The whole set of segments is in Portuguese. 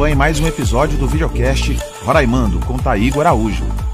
acompanhe mais um episódio do videocast Roraimando com Taígo Araújo.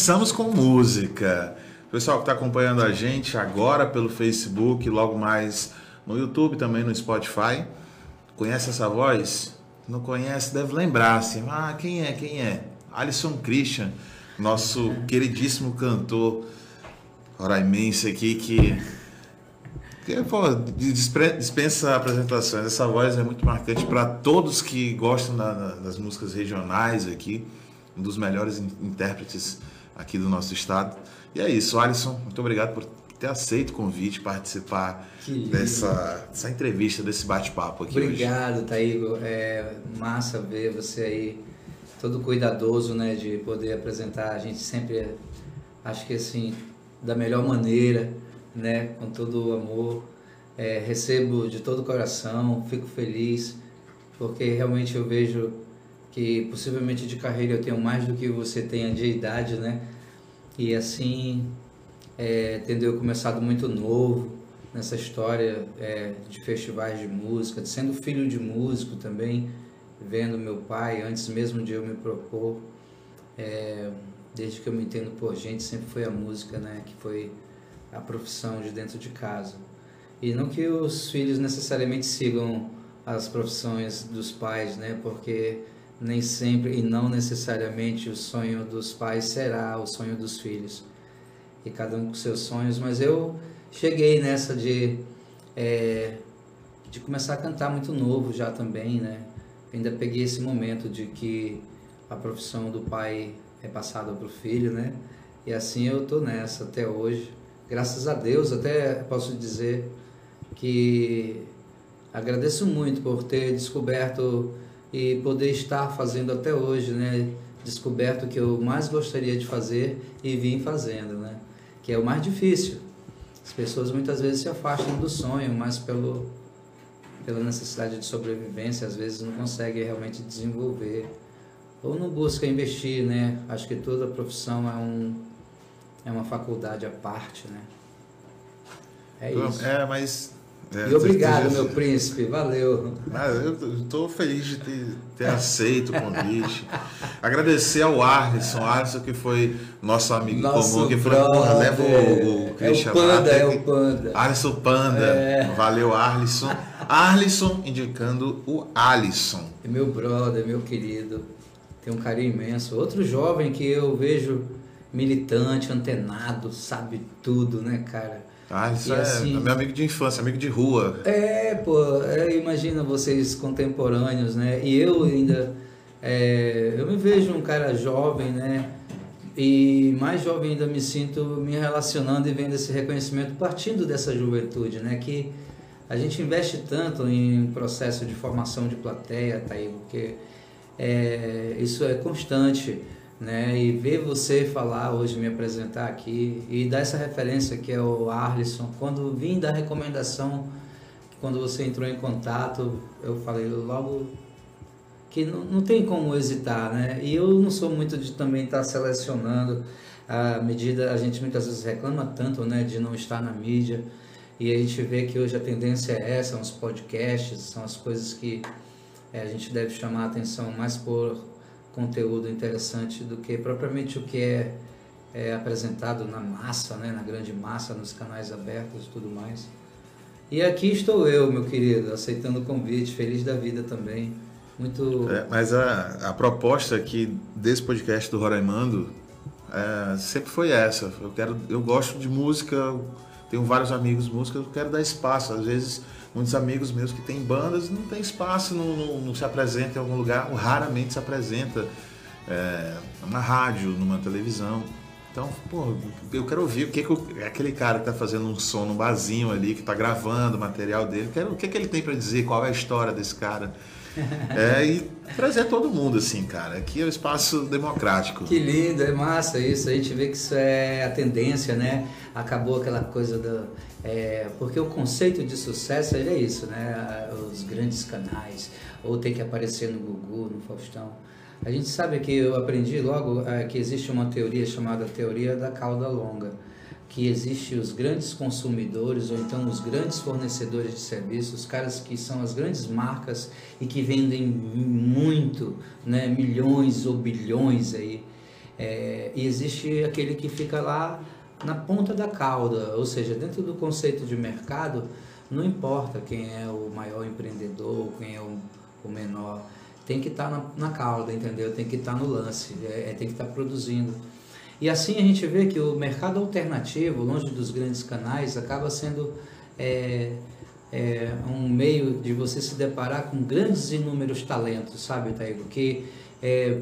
Começamos com música. Pessoal que está acompanhando a gente agora pelo Facebook, logo mais no YouTube, também no Spotify. Conhece essa voz? Não conhece, deve lembrar assim. Ah, quem é? Quem é? Alisson Christian, nosso queridíssimo cantor roraimense aqui que, que pô, dispensa apresentações. Essa voz é muito marcante para todos que gostam da- da- das músicas regionais aqui um dos melhores in- intérpretes aqui do nosso estado. E é isso, Alisson, muito obrigado por ter aceito o convite, participar dessa, dessa entrevista, desse bate-papo aqui hoje. Obrigado, Taígo. É massa ver você aí, todo cuidadoso, né, de poder apresentar. A gente sempre, acho que assim, da melhor maneira, né, com todo o amor. É, recebo de todo o coração, fico feliz, porque realmente eu vejo que possivelmente de carreira eu tenho mais do que você tenha de idade, né? E assim, é, tendo eu começado muito novo nessa história é, de festivais de música, sendo filho de músico também, vendo meu pai antes mesmo de eu me propor, é, desde que eu me entendo por gente, sempre foi a música, né? Que foi a profissão de dentro de casa. E não que os filhos necessariamente sigam as profissões dos pais, né? Porque nem sempre e não necessariamente o sonho dos pais será o sonho dos filhos. E cada um com seus sonhos, mas eu cheguei nessa de é, de começar a cantar muito novo já também, né? Ainda peguei esse momento de que a profissão do pai é passada para o filho, né? E assim eu tô nessa até hoje. Graças a Deus, até posso dizer que agradeço muito por ter descoberto e poder estar fazendo até hoje, né? Descoberto o que eu mais gostaria de fazer e vim fazendo, né? Que é o mais difícil. As pessoas muitas vezes se afastam do sonho, mas pelo pela necessidade de sobrevivência, às vezes não conseguem realmente desenvolver ou não busca investir, né? Acho que toda profissão é um é uma faculdade à parte, né? É isso. É, mas. É, E obrigado, meu príncipe, valeu. Ah, eu estou feliz de ter, ter aceito o convite. Agradecer ao Arlisson, Arlisson que foi nosso amigo Nosso comum, que falou, porra, leva o, o É Christian o Panda, é o Panda. Alisson Panda. É. Valeu, Arlisson. Arlisson indicando o Alisson. É meu brother, meu querido. Tem um carinho imenso. Outro jovem que eu vejo militante, antenado, sabe tudo, né, cara? Alisson E é assim- meu amigo de infância, amigo de rua. É, pô, é, imagina vocês contemporâneos, né? E eu ainda vejo um cara jovem, né? E mais jovem ainda me sinto me relacionando e vendo esse reconhecimento partindo dessa juventude, né? Que a gente investe tanto em processo de formação de plateia, tá aí, porque é, isso é constante, né? E ver você falar hoje, me apresentar aqui e dar essa referência que é o Arlisson, quando vim da recomendação, quando você entrou em contato, eu falei logo que não, não tem como hesitar, né? E eu não sou muito de também estar selecionando a medida, a gente muitas vezes reclama tanto, né, de não estar na mídia, e a gente vê que hoje a tendência é essa, são os podcasts, são as coisas que é, a gente deve chamar a atenção mais por conteúdo interessante do que propriamente o que é, é apresentado na massa, né, na grande massa, nos canais abertos e tudo mais. E aqui estou eu, meu querido, aceitando o convite, feliz da vida também. Muito. É, mas a, a proposta aqui desse podcast do Roraimando é, sempre foi essa. Eu quero, eu gosto de música, tenho vários amigos músicos, eu quero dar espaço. Às vezes, muitos amigos meus que têm bandas não tem espaço, não, não, não se apresenta em algum lugar, ou raramente se apresenta é, na rádio, numa televisão. Então, pô, eu quero ouvir o que, que o- aquele cara que tá fazendo um som num barzinho ali, que tá gravando o material dele, quero, o que, que ele tem para dizer, qual é a história desse cara. É, e trazer todo mundo, assim, cara. Aqui é um espaço democrático. Que lindo, é massa isso. A gente vê que isso é a tendência, né? Acabou aquela coisa do. é, porque o conceito de sucesso é isso, né? Os grandes canais, ou tem que aparecer no Gugu, no Faustão. A gente sabe que eu aprendi logo é, que existe uma teoria chamada teoria da cauda longa, que existe os grandes consumidores ou então os grandes fornecedores de serviços, os caras que são as grandes marcas e que vendem muito, né, milhões ou bilhões aí. É, e existe aquele que fica lá na ponta da cauda, ou seja, dentro do conceito de mercado, não importa quem é o maior empreendedor, quem é o, o menor, tem que estar na, na cauda, entendeu? Tem que estar no lance, é, é, tem que estar produzindo. E assim a gente vê que o mercado alternativo, longe dos grandes canais, acaba sendo é, é, um meio de você se deparar com grandes e inúmeros talentos, sabe, Taígo? Que é,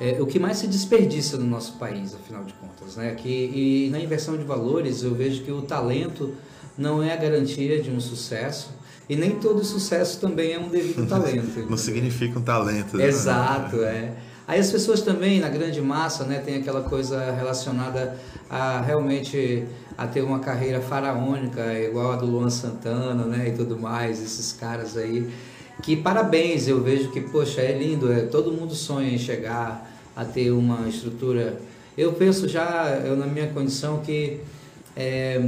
é o que mais se desperdiça no nosso país, afinal de contas, né? Que, e na inversão de valores eu vejo que o talento não é a garantia de um sucesso e nem todo sucesso também é um devido talento. Não significa um talento. né? Exato, é. Aí as pessoas também, na grande massa, né, tem aquela coisa relacionada a realmente a ter uma carreira faraônica, igual a do Luan Santana, né, e tudo mais, esses caras aí. Que parabéns, eu vejo que, poxa, é lindo, é, todo mundo sonha em chegar a ter uma estrutura. Eu penso já, eu na minha condição, que é,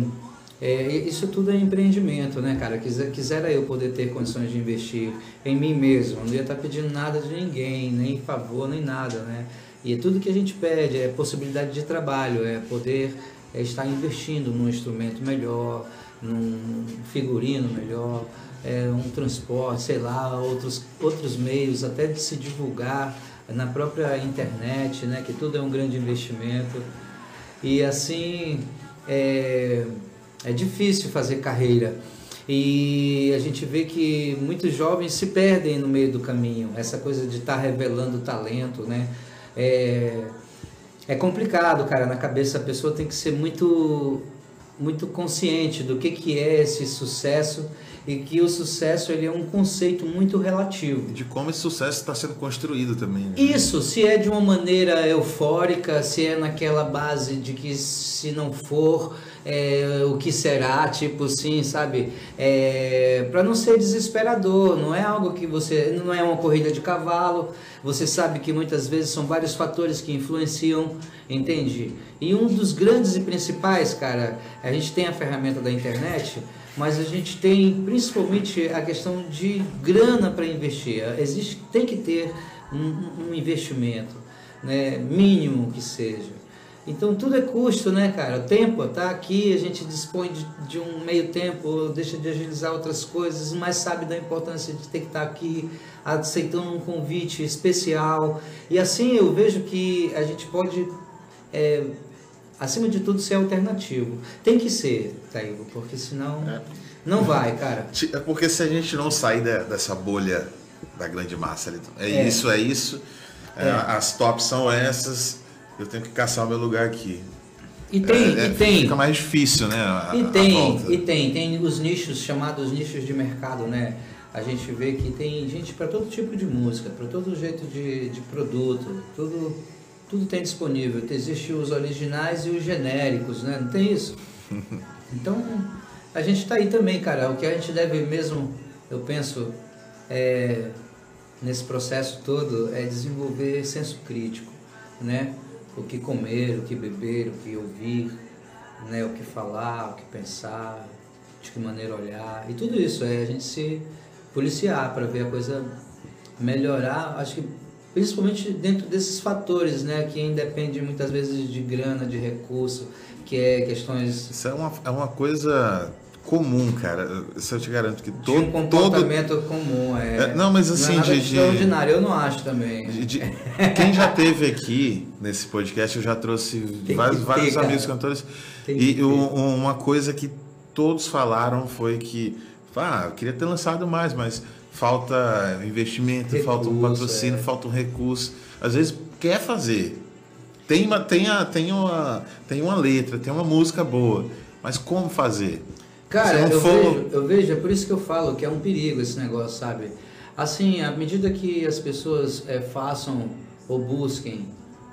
é, isso tudo é empreendimento, né, cara? Quiser, quisera eu poder ter condições de investir em mim mesmo, não ia estar pedindo nada de ninguém, nem favor, nem nada, né? E tudo que a gente pede é possibilidade de trabalho, é poder é, estar investindo num instrumento melhor, num figurino melhor, é, um transporte, sei lá, outros, outros meios, até de se divulgar na própria internet, né? Que tudo é um grande investimento. E assim, é, é difícil fazer carreira. E a gente vê que muitos jovens se perdem no meio do caminho. Essa coisa de estar revelando talento, né? É, é complicado, cara. Na cabeça a pessoa tem que ser muito, muito consciente do que, que é esse sucesso e que o sucesso ele é um conceito muito relativo. De como esse sucesso está sendo construído também. né? Isso, se é de uma maneira eufórica, se é naquela base de que se não for, é, o que será, tipo assim, sabe? É, para não ser desesperador, não é algo que você. Não é uma corrida de cavalo, você sabe que muitas vezes são vários fatores que influenciam, entende? E um dos grandes e principais, cara, a gente tem a ferramenta da internet mas a gente tem principalmente a questão de grana para investir. Existe, tem que ter um, um investimento, né, mínimo que seja. Então tudo é custo, né, cara? O tempo tá aqui, a gente dispõe de, de um meio tempo, deixa de agilizar outras coisas, mas sabe da importância de ter que estar aqui aceitando um convite especial. E assim eu vejo que a gente pode é, acima de tudo, ser alternativo. Tem que ser, Taíbo, porque senão É. não vai, cara. É porque se a gente não sair de- dessa bolha da grande massa é, É. isso, é isso, é, É. as tops são essas, eu tenho que caçar o meu lugar aqui. E tem, É, é, e tem. Fica mais difícil, né? a- E tem, e tem, tem os nichos chamados nichos de mercado, né? A gente vê que tem gente para todo tipo de música, para todo jeito de, de produto, tudo, tudo tem disponível. Existem os originais e os genéricos, né? Não tem isso? Então, a gente está aí também, cara. O que a gente deve mesmo, eu penso, é, nesse processo todo, é desenvolver senso crítico, né? O que comer, o que beber, o que ouvir, né? O que falar, o que pensar, de que maneira olhar. E tudo isso é a gente se policiar para ver a coisa melhorar. Acho que principalmente dentro desses fatores, né? Que independe muitas vezes de grana, de recurso, que é questões Isso é uma, é uma coisa comum, cara. Isso eu te garanto que de todo. um comportamento comum. É, É, não, mas assim, não é nada de- de extraordinário, eu não acho também. De- de- quem já teve aqui nesse podcast, eu já trouxe que vários, ter, vários cara. amigos cantores. Tem E um- uma coisa que todos falaram foi que, ah, eu queria ter lançado mais, mas falta investimento, falta um Recurso, patrocínio, é. falta um recurso. Às vezes quer fazer. Tem uma, tem, a, tem, uma, tem uma letra, tem uma música boa, mas como fazer? Cara, não eu, for- vejo, eu vejo, é por isso que eu falo que é um perigo esse negócio, sabe? Assim, à medida que as pessoas eh, façam ou busquem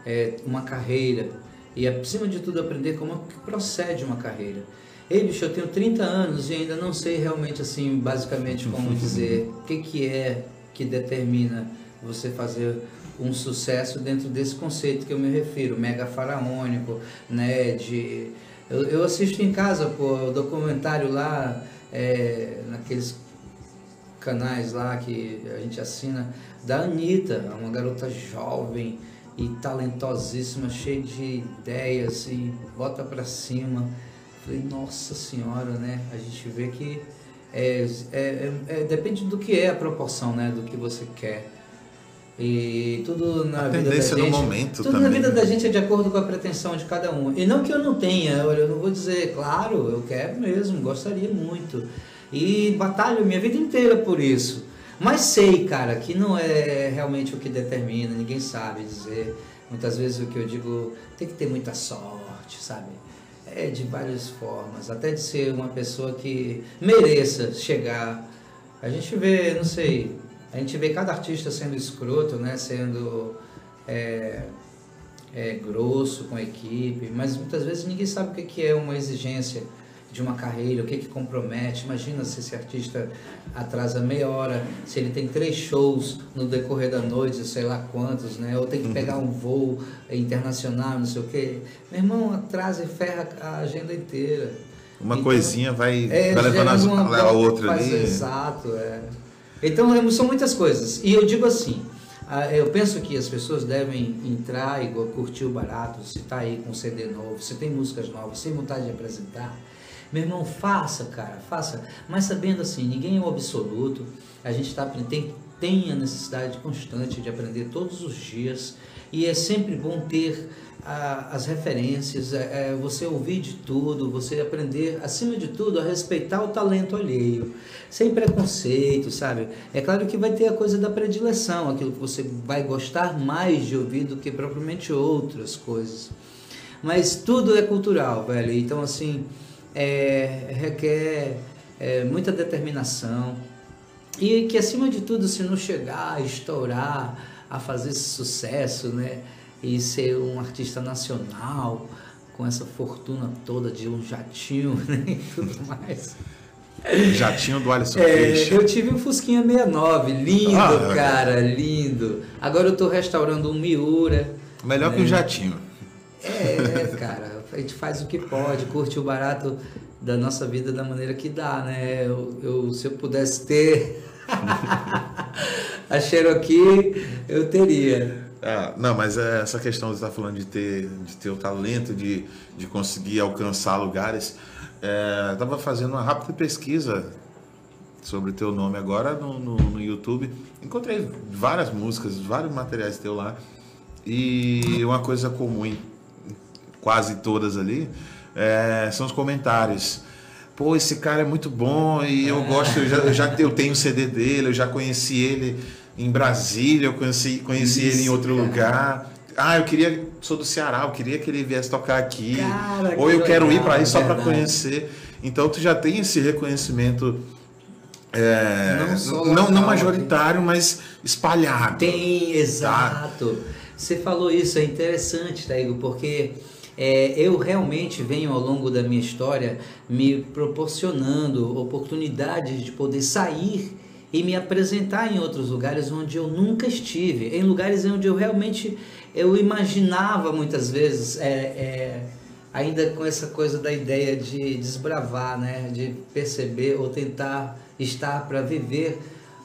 eh, uma carreira e, acima de tudo, aprender como que procede uma carreira. Ei, bicho, eu tenho 30 anos e ainda não sei realmente, assim, basicamente como dizer o que, que é que determina você fazer um sucesso dentro desse conceito que eu me refiro, mega faraônico, né, de... Eu, eu assisto em casa, pô, o documentário lá, é, naqueles canais lá que a gente assina, da Anitta, uma garota jovem e talentosíssima, cheia de ideias e bota pra cima. Falei, nossa senhora, né? A gente vê que é, é, é- é- depende do que é a proporção, né? Do que você quer. E tudo na A vida da gente. momento tudo também, na vida né? da gente é de acordo com a pretensão de cada um. E não que eu não tenha, olha, eu não vou dizer, claro, eu quero mesmo, gostaria muito. E batalho minha vida inteira por isso. Mas sei, cara, que não é realmente o que determina, ninguém sabe dizer. Muitas vezes o que eu digo tem que ter muita sorte, sabe? É de várias formas, até de ser uma pessoa que mereça chegar. A gente vê, não sei, a gente vê cada artista sendo escroto, né? Sendo é, é, grosso com a equipe, mas muitas vezes ninguém sabe o que que é uma exigência de uma carreira, o que que compromete. Imagina se esse artista atrasa meia hora, se ele tem três shows no decorrer da noite, sei lá quantos, né? Ou tem que pegar um voo internacional, não sei o quê. Meu irmão, atrasa e ferra a agenda inteira. Uma Então, coisinha vai, é, vai levando uma a outra ali. Exato, é. Então são muitas coisas. E eu digo assim, ah, eu penso que as pessoas devem entrar e curtir o barato, se tá aí com CD novo, se tem músicas novas, sem vontade de apresentar. Meu irmão, faça, cara, faça. Mas sabendo assim, ninguém é o absoluto. A gente tá, tem, tem a necessidade constante de aprender todos os dias. E é sempre bom ter as referências, é, é, você ouvir de tudo, você aprender, acima de tudo, a respeitar o talento alheio, sem preconceito, sabe? É claro que vai ter a coisa da predileção, aquilo que você vai gostar mais de ouvir do que propriamente outras coisas. Mas tudo é cultural, velho. Então, assim, é, requer é, muita determinação. E que, acima de tudo, se não chegar a estourar, a fazer esse sucesso, né? E ser um artista nacional, com essa fortuna toda de um jatinho né? e tudo mais. Jatinho do Alisson É, Peixe. eu tive um Fusquinha 69, lindo, Ah, cara, lindo. Agora eu tô restaurando um Miura. Melhor que o Jatinho. É, cara, a gente faz o que pode, curte o barato da nossa vida da maneira que dá, né? Eu, eu- se eu pudesse ter a Cherokee, eu teria. Ah, não, mas é essa questão que você está falando de ter, de ter o talento, de, de conseguir alcançar lugares. É, Estava fazendo uma rápida pesquisa sobre o teu nome agora no, no, no YouTube. Encontrei várias músicas, vários materiais teu lá. E uma coisa comum em quase todas ali é, são os comentários. Pô, esse cara é muito bom e eu gosto, eu já, eu já eu tenho o CD dele, eu já conheci ele. em Brasília, eu conheci, conheci ele em Isso, outro cara. lugar. Ah, eu queria, sou do Ceará, eu queria que ele viesse tocar aqui. Cara, Ou que eu quero ir legal, para aí só para conhecer. Então tu já tem esse reconhecimento é, Não não, não local, majoritário, mas espalhado. Tem, exato. Você falou isso, é interessante, Taigo, porque é, eu realmente venho ao longo da minha história me proporcionando oportunidades de poder sair e me apresentar em outros lugares onde eu nunca estive, em lugares onde eu realmente eu imaginava muitas vezes é, é, ainda com essa coisa da ideia de desbravar, né, de perceber ou tentar estar para viver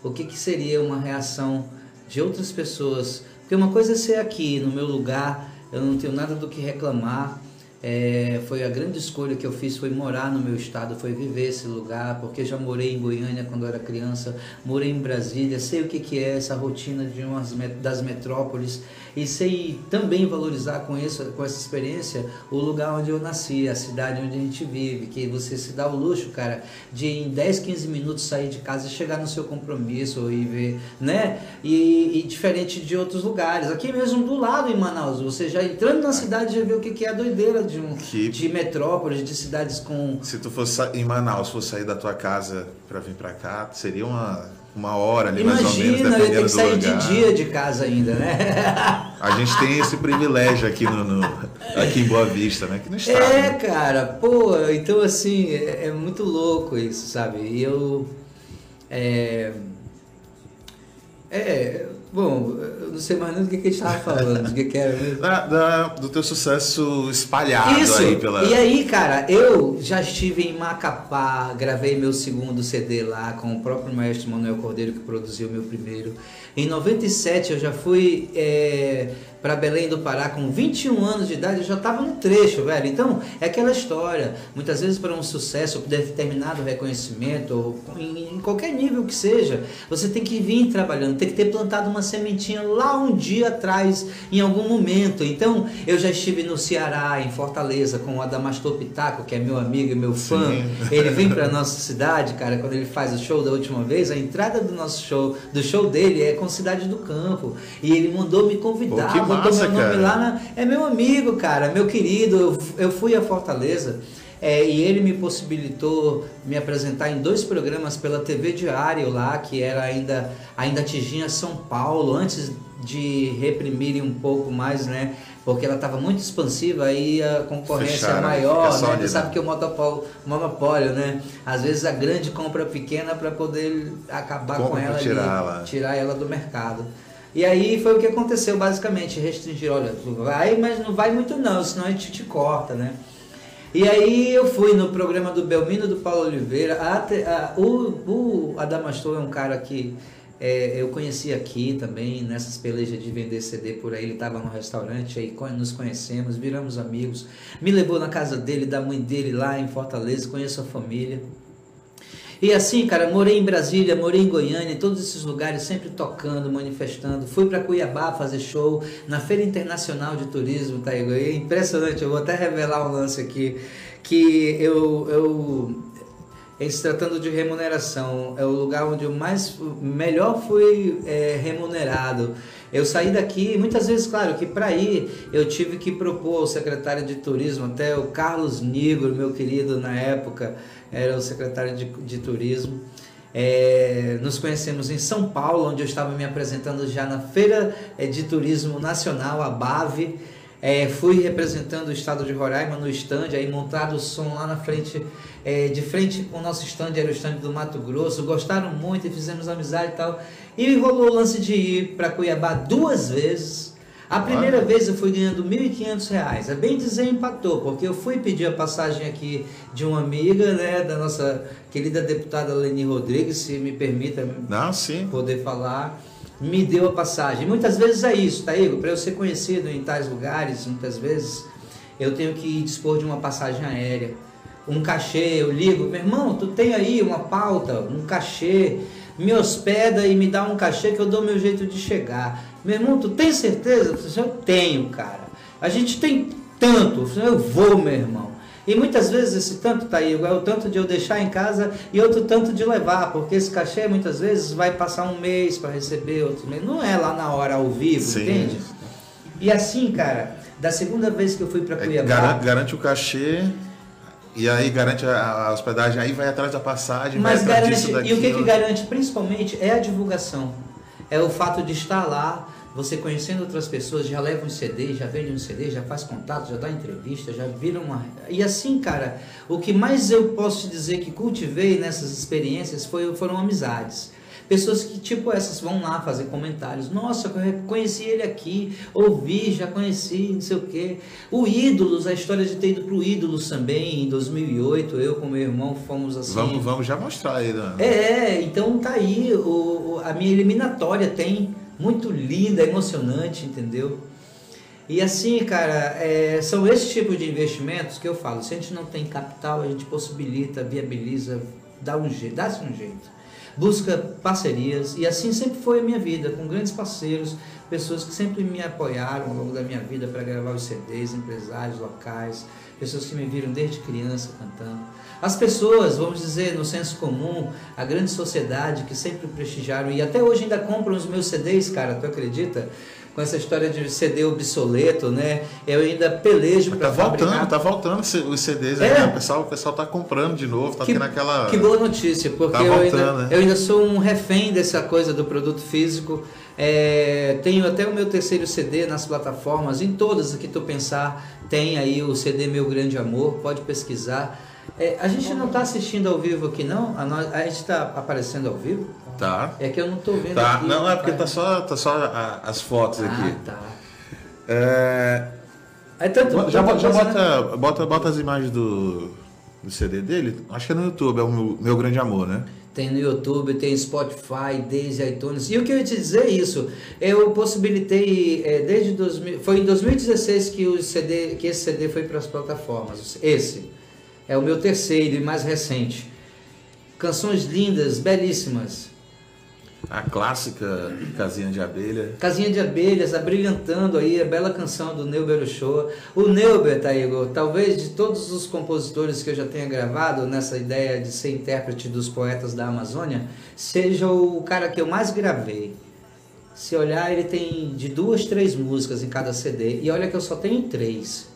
o que, que seria uma reação de outras pessoas. Porque uma coisa é ser aqui no meu lugar, eu não tenho nada do que reclamar. É, foi a grande escolha que eu fiz foi morar no meu estado, foi viver esse lugar, porque já morei em Goiânia quando era criança, morei em Brasília, sei o que, que é essa rotina de umas das metrópoles e sei também valorizar com isso, com essa experiência, o lugar onde eu nasci, a cidade onde a gente vive, que você se dá o luxo, cara, de em 10, 15 minutos sair de casa e chegar no seu compromisso e ver, né? E, e diferente de outros lugares. Aqui mesmo do lado em Manaus, você já entrando na cidade já vê o que, que é a doideira de, um, Que- de metrópoles, de cidades com Se tu fosse em Manaus, fosse sair da tua casa para vir para cá, seria uma, uma hora ali mais ou menos, Imagina, dependendo ter que do sair lugar. de dia de casa ainda, né? A gente tem esse privilégio aqui no, no- aqui em Boa Vista, né? Aqui no estado. É, né? cara, pô, então assim, é, é muito louco isso, sabe? E eu. É. É. Bom, eu não sei mais nem do que, que a gente tava falando, do que, que era mesmo. Da- da- do teu sucesso espalhado Isso! aí pela. E aí, cara, eu já estive em Macapá, gravei meu segundo CD lá com o próprio maestro Manuel Cordeiro, que produziu meu primeiro. Em 97 eu já fui é, para Belém do Pará com 21 anos de idade, eu já estava no trecho, velho. Então, é aquela história. Muitas vezes para um sucesso, para determinado reconhecimento, ou em, em qualquer nível que seja, você tem que vir trabalhando, tem que ter plantado uma sementinha lá um dia atrás, em algum momento. Então, eu já estive no Ceará, em Fortaleza, com o Adamastor Pitaco, que é meu amigo e meu fã. Sim. Ele vem pra nossa cidade, cara, quando ele faz o show da última vez, a entrada do nosso show, do show dele é com Cidade do Campo. E ele mandou me convidar, Pô, massa, meu nome cara. lá na... É meu amigo, cara, meu querido. Eu, eu fui a Fortaleza. é, e ele me possibilitou me apresentar em dois programas pela TV Diário lá, que era ainda, ainda atingia São Paulo, antes de reprimirem um pouco mais, né? Porque ela estava muito expansiva e a concorrência Fecharam, maior, fica só né? Você sabe né? que o monopólio, monopólio, né? Às vezes a grande compra pequena para poder acabar Compra com ela tirar e ela. tirar ela do mercado. E aí foi o que aconteceu, basicamente, restringir, olha, tu vai, mas não vai muito não, senão a gente te corta, né? E aí eu fui no programa do Belmino do Paulo Oliveira. A a- o, o Adamastor é um cara que é, eu conheci aqui também, nessas pelejas de vender CD por aí. Ele estava no restaurante, aí nos conhecemos, viramos amigos. Me levou na casa dele, da mãe dele lá em Fortaleza, conheço a família. E assim, cara, morei em Brasília, morei em Goiânia, em todos esses lugares, sempre tocando, manifestando. Fui para Cuiabá fazer show na Feira Internacional de Turismo, tá? É impressionante, eu vou até revelar um lance aqui, que eu, eu em se tratando de remuneração, é o lugar onde eu mais melhor fui é, remunerado. Eu saí daqui, muitas vezes, claro, que para ir eu tive que propor ao secretário de turismo, até o Carlos Nigro, meu querido na época, era o secretário de, de turismo. É, nos conhecemos em São Paulo, onde eu estava me apresentando já na Feira eh, de Turismo Nacional, a BAVE. É, fui representando o estado de Roraima no stand, aí montado o som lá na frente, é, de frente com o nosso stand, era o stand do Mato Grosso. Gostaram muito e fizemos amizade e tal. E rolou o lance de ir para Cuiabá duas vezes. A primeira Olha. vez eu fui ganhando R$ 1.500. É bem dizer, empatou, porque eu fui pedir a passagem aqui de uma amiga, né, da nossa querida deputada Leni Rodrigues, se me permita Não, sim. poder falar, me deu a passagem. Muitas vezes é isso, tá, Igor? Para eu ser conhecido em tais lugares, muitas vezes, eu tenho que dispor de uma passagem aérea. Um cachê, eu ligo, meu irmão, tu tem aí uma pauta, um cachê, me hospeda e me dá um cachê que eu dou meu jeito de chegar. Meu irmão, tu tem certeza? Eu tenho, cara. A gente tem tanto. Eu vou, meu irmão. E muitas vezes esse tanto tá aí, é o tanto de eu deixar em casa e outro tanto de levar, porque esse cachê muitas vezes vai passar um mês para receber, outro mês. Não é lá na hora ao vivo, Sim. entende? E assim, cara, da segunda vez que eu fui para É, Cuiabá. garante, garante o cachê e aí garante a, a hospedagem, aí vai atrás da passagem, Mas vai garante, disso, e o que, que garante principalmente é a divulgação. É o fato de estar lá, você conhecendo outras pessoas, já leva um CD, já vende um CD, já faz contato, já dá entrevista, já vira uma. E assim, cara, o que mais eu posso te dizer que cultivei nessas experiências foi, foram amizades. Pessoas que, tipo essas, vão lá fazer comentários. Nossa, eu conheci ele aqui, ouvi, já conheci, não sei o quê. O Ídolos, a história de ter ido pro Ídolos também, em 2008, eu com meu irmão fomos assim. Vamos, vamos já mostrar aí. Né? É, então tá aí, o, a minha eliminatória tem, muito linda, emocionante, entendeu? E assim, cara, é, são esses tipos de investimentos que eu falo, se a gente não tem capital, a gente possibilita, viabiliza, dá um jeito, dá-se um jeito. Busca parcerias, e assim sempre foi a minha vida, com grandes parceiros, pessoas que sempre me apoiaram ao longo da minha vida para gravar os CDs, empresários locais, pessoas que me viram desde criança cantando. As pessoas, vamos dizer, no senso comum, a grande sociedade que sempre prestigiaram e até hoje ainda compram os meus CDs, cara, tu acredita? Com essa história de CD obsoleto, né? Eu ainda pelejo Tá para voltando, fabricar. tá voltando os CDs É. né? o pessoal, o pessoal tá comprando de novo, tá que, tendo aquela. que boa notícia, porque Tá eu, ainda, voltando, né? eu ainda sou um refém dessa coisa do produto físico. É, tenho até o meu terceiro CD nas plataformas, em todas que tu pensar, tem aí o CD Meu Grande Amor, pode pesquisar. É, a gente não está assistindo ao vivo aqui, não? A, nós- a gente está aparecendo ao vivo? Tá. É que eu não estou vendo Tá. aqui. Não, é porque tá só, tá só a- as fotos Ah, aqui. tá. É, É tanto, já bota, já bota, bota, bota as imagens do, do CD dele. Acho que é no YouTube, é o meu, meu grande amor, né? Tem no YouTube, tem Spotify, desde iTunes. E o que eu ia te dizer é isso, eu possibilitei é, desde 2000, foi em 2016 que o CD, que esse CD foi para as plataformas. Esse é o meu terceiro e mais recente. Canções lindas, belíssimas. A clássica Casinha de Abelha. Casinha de Abelhas, abrilhantando aí a bela canção do Neuber Uchoa. O Neuber, tá, Igor, talvez de todos os compositores que eu já tenha gravado nessa ideia de ser intérprete dos poetas da Amazônia, seja o cara que eu mais gravei. Se olhar, ele tem de duas, três músicas em cada CD. E olha que eu só tenho três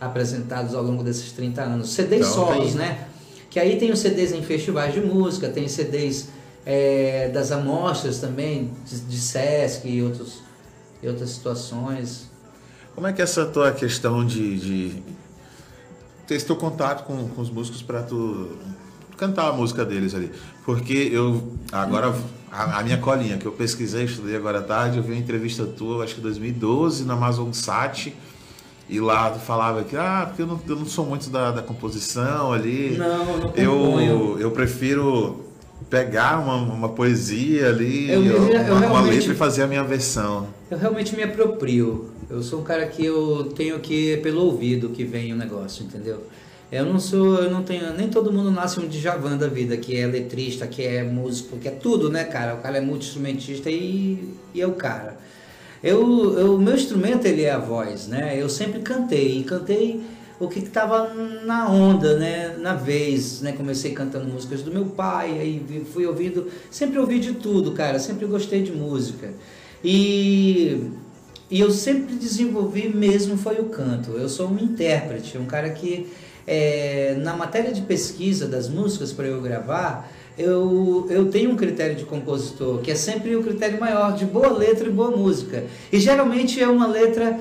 apresentados ao longo desses 30 anos. CDs Então, solos, tem- né? Que aí tem os CDs em festivais de música, tem CDs é, das amostras também, de, de Sesc e, outros, e outras situações. Como é que é essa tua questão de, de ter esse teu contato com, com os músicos para tu cantar a música deles ali? Porque eu, agora, a, a minha colinha que eu pesquisei, estudei agora à tarde, eu vi uma entrevista tua, acho que 2012, na Amazon Sat, e lá tu falava que, ah, porque eu não, eu não sou muito da, da composição ali. Não, não eu, eu prefiro pegar uma, uma poesia ali, Eu me- eu uma, letra e fazer a minha versão. Eu realmente me aproprio. Eu sou um cara que eu tenho que pelo ouvido que vem o negócio, entendeu? Eu não sou, eu não tenho, nem todo mundo nasce um Djavan da vida, que é letrista, que é músico, que é tudo, né, cara? O cara é multi-instrumentista e, e é o cara. Eu, eu, meu instrumento ele é a voz, né? Eu sempre cantei, e cantei o que estava na onda, né? Na vez, né? Comecei cantando músicas do meu pai, aí fui ouvindo, sempre ouvi de tudo, cara, sempre gostei de música. E, e eu sempre desenvolvi mesmo foi o canto. Eu sou um intérprete, um cara que é, na matéria de pesquisa das músicas para eu gravar, eu, eu tenho um critério de compositor, que é sempre o critério maior de boa letra e boa música. E geralmente é uma letra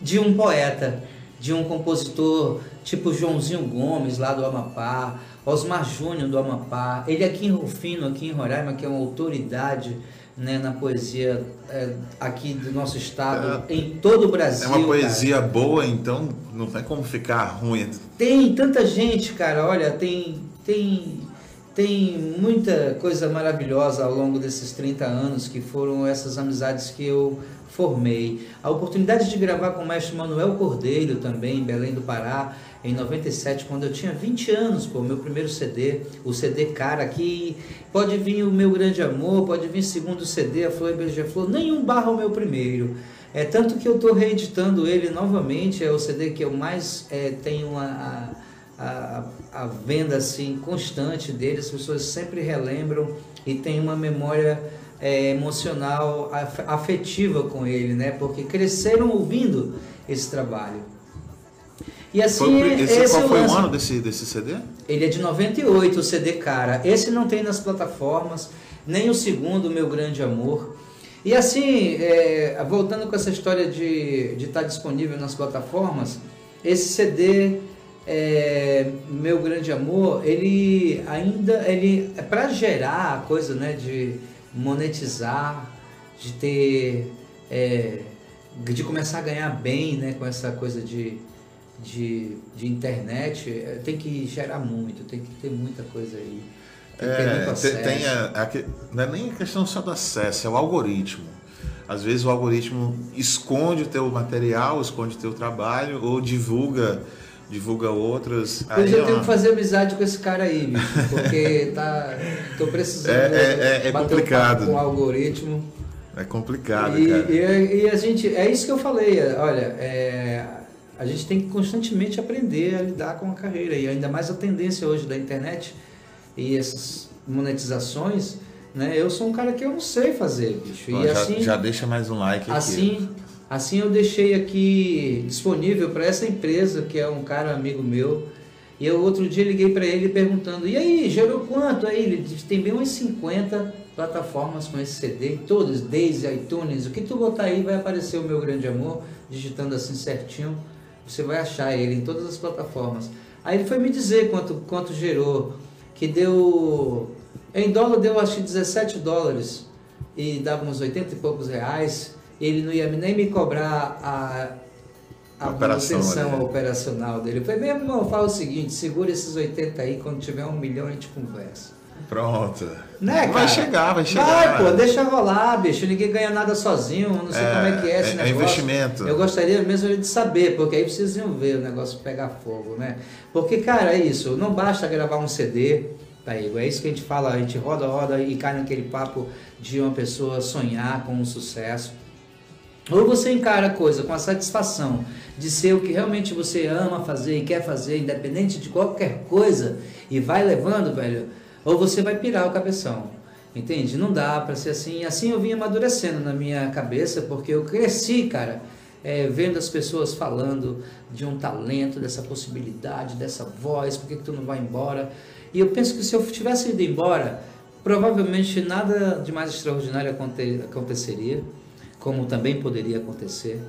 de um poeta, de um compositor tipo Joãozinho Gomes, lá do Amapá, Osmar Júnior do Amapá, ele aqui em Rufino, aqui em Roraima, que é uma autoridade né, na poesia é, aqui do nosso estado, em todo o Brasil. É uma cara. poesia boa, então não tem como ficar ruim. Tem tanta gente, cara, olha, tem, tem, tem muita coisa maravilhosa ao longo desses 30 anos que foram essas amizades que eu formei. A oportunidade de gravar com o mestre Manuel Cordeiro também, em Belém do Pará, em 97, quando eu tinha 20 anos, pô, meu primeiro CD, o CD Cara, que pode vir o meu grande amor, pode vir segundo CD, a Flor e Beija-Flor, nenhum barra o meu primeiro. É tanto que eu estou reeditando ele novamente, é o CD que eu mais é, tenho a, a, a, venda assim constante dele, as pessoas sempre relembram e tem uma memória é, emocional, af- afetiva com ele, né? Porque cresceram ouvindo esse trabalho. E assim, Foi pri- esse, esse qual é foi o ano desse, desse CD? Ele é de 98, o CD Cara. Esse não tem nas plataformas, nem o segundo, Meu Grande Amor. E assim, é, voltando com essa história de estar disponível nas plataformas, esse CD, é, Meu Grande Amor, ele ainda, ele é para gerar a coisa né, de monetizar, de ter, é, de começar a ganhar bem né, com essa coisa de, de, de internet, é, tem que gerar muito, tem que ter muita coisa aí. Tem É, tem, tem a- a não é nem a questão só do acesso, é o algoritmo. Às vezes o algoritmo esconde o teu material, esconde o teu trabalho ou divulga, divulga outras. Aí, eu ó, tenho que fazer amizade com esse cara aí, bicho, porque tá, tô precisando É- é- é bater um complicado. papo com o algoritmo. É complicado, E, cara. e- e a gente, é isso que eu falei, é, olha, é, a gente tem que constantemente aprender a lidar com a carreira, e ainda mais a tendência hoje da internet e essas monetizações, né? Eu sou um cara que eu não sei fazer, bicho. E já, assim, já deixa mais um like aqui. Assim, assim eu deixei aqui disponível para essa empresa, que é um cara amigo meu. E eu outro dia liguei para ele perguntando: "E aí, gerou quanto aí?" Ele disse: "Tem bem umas 50 plataformas com esse CD, todas, desde iTunes. O que tu botar aí vai aparecer o meu grande amor, digitando assim certinho, você vai achar ele em todas as plataformas." Aí ele foi me dizer quanto quanto gerou, que deu em dólar deu acho que 17 dólares e dava uns 80 e poucos reais, ele não ia nem me cobrar a, a manutenção né? operacional dele. Eu falei, meu irmão, fala o seguinte, segura esses 80 aí, quando tiver um milhão a gente conversa. Pronto. Né, vai chegar, vai chegar. Vai, pô, deixa rolar, bicho. Ninguém ganha nada sozinho, não sei É, como é que é esse é- é negócio. investimento. Eu gostaria mesmo de saber, porque aí vocês iam ver o negócio pegar fogo, né? Porque, cara, é isso, não basta gravar um CD, tá aí, é isso que a gente fala, a gente roda, roda e cai naquele papo de uma pessoa sonhar com um sucesso. Ou você encara a coisa com a satisfação de ser o que realmente você ama fazer e quer fazer, independente de qualquer coisa, e vai levando, velho, ou você vai pirar o cabeção. Entende? Não dá pra ser assim. Assim eu vim amadurecendo na minha cabeça, porque eu cresci, cara, é, vendo as pessoas falando de um talento, dessa possibilidade, dessa voz, por que, que tu não vai embora? E eu penso que se eu tivesse ido embora, provavelmente nada de mais extraordinário aconte- aconteceria, como também poderia acontecer.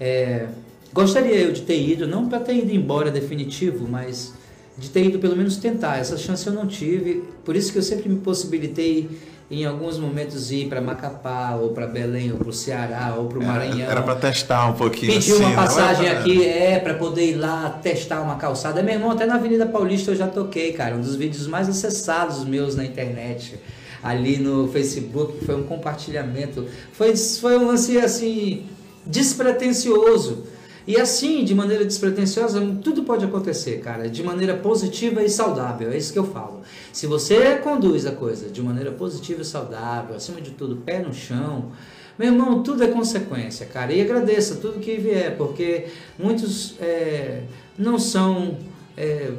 É, gostaria eu de ter ido, não para ter ido embora definitivo, mas de ter ido pelo menos tentar. Essa chance eu não tive, por isso que eu sempre me possibilitei em alguns momentos ir para Macapá, ou para Belém, ou para o Ceará, ou para o Maranhão. Era pra testar um pouquinho Pedir assim. uma não passagem era aqui, é, para poder ir lá testar uma calçada. Meu irmão, até na Avenida Paulista eu já toquei, cara. Um dos vídeos mais acessados meus na internet. Ali no Facebook, foi um compartilhamento. Foi, foi um lance assim, despretensioso. E assim, de maneira despretensiosa, tudo pode acontecer, cara, de maneira positiva e saudável, é isso que eu falo. Se você conduz a coisa de maneira positiva e saudável, acima de tudo, pé no chão, meu irmão, tudo é consequência, cara. E agradeça tudo que vier, porque muitos é, não são. é,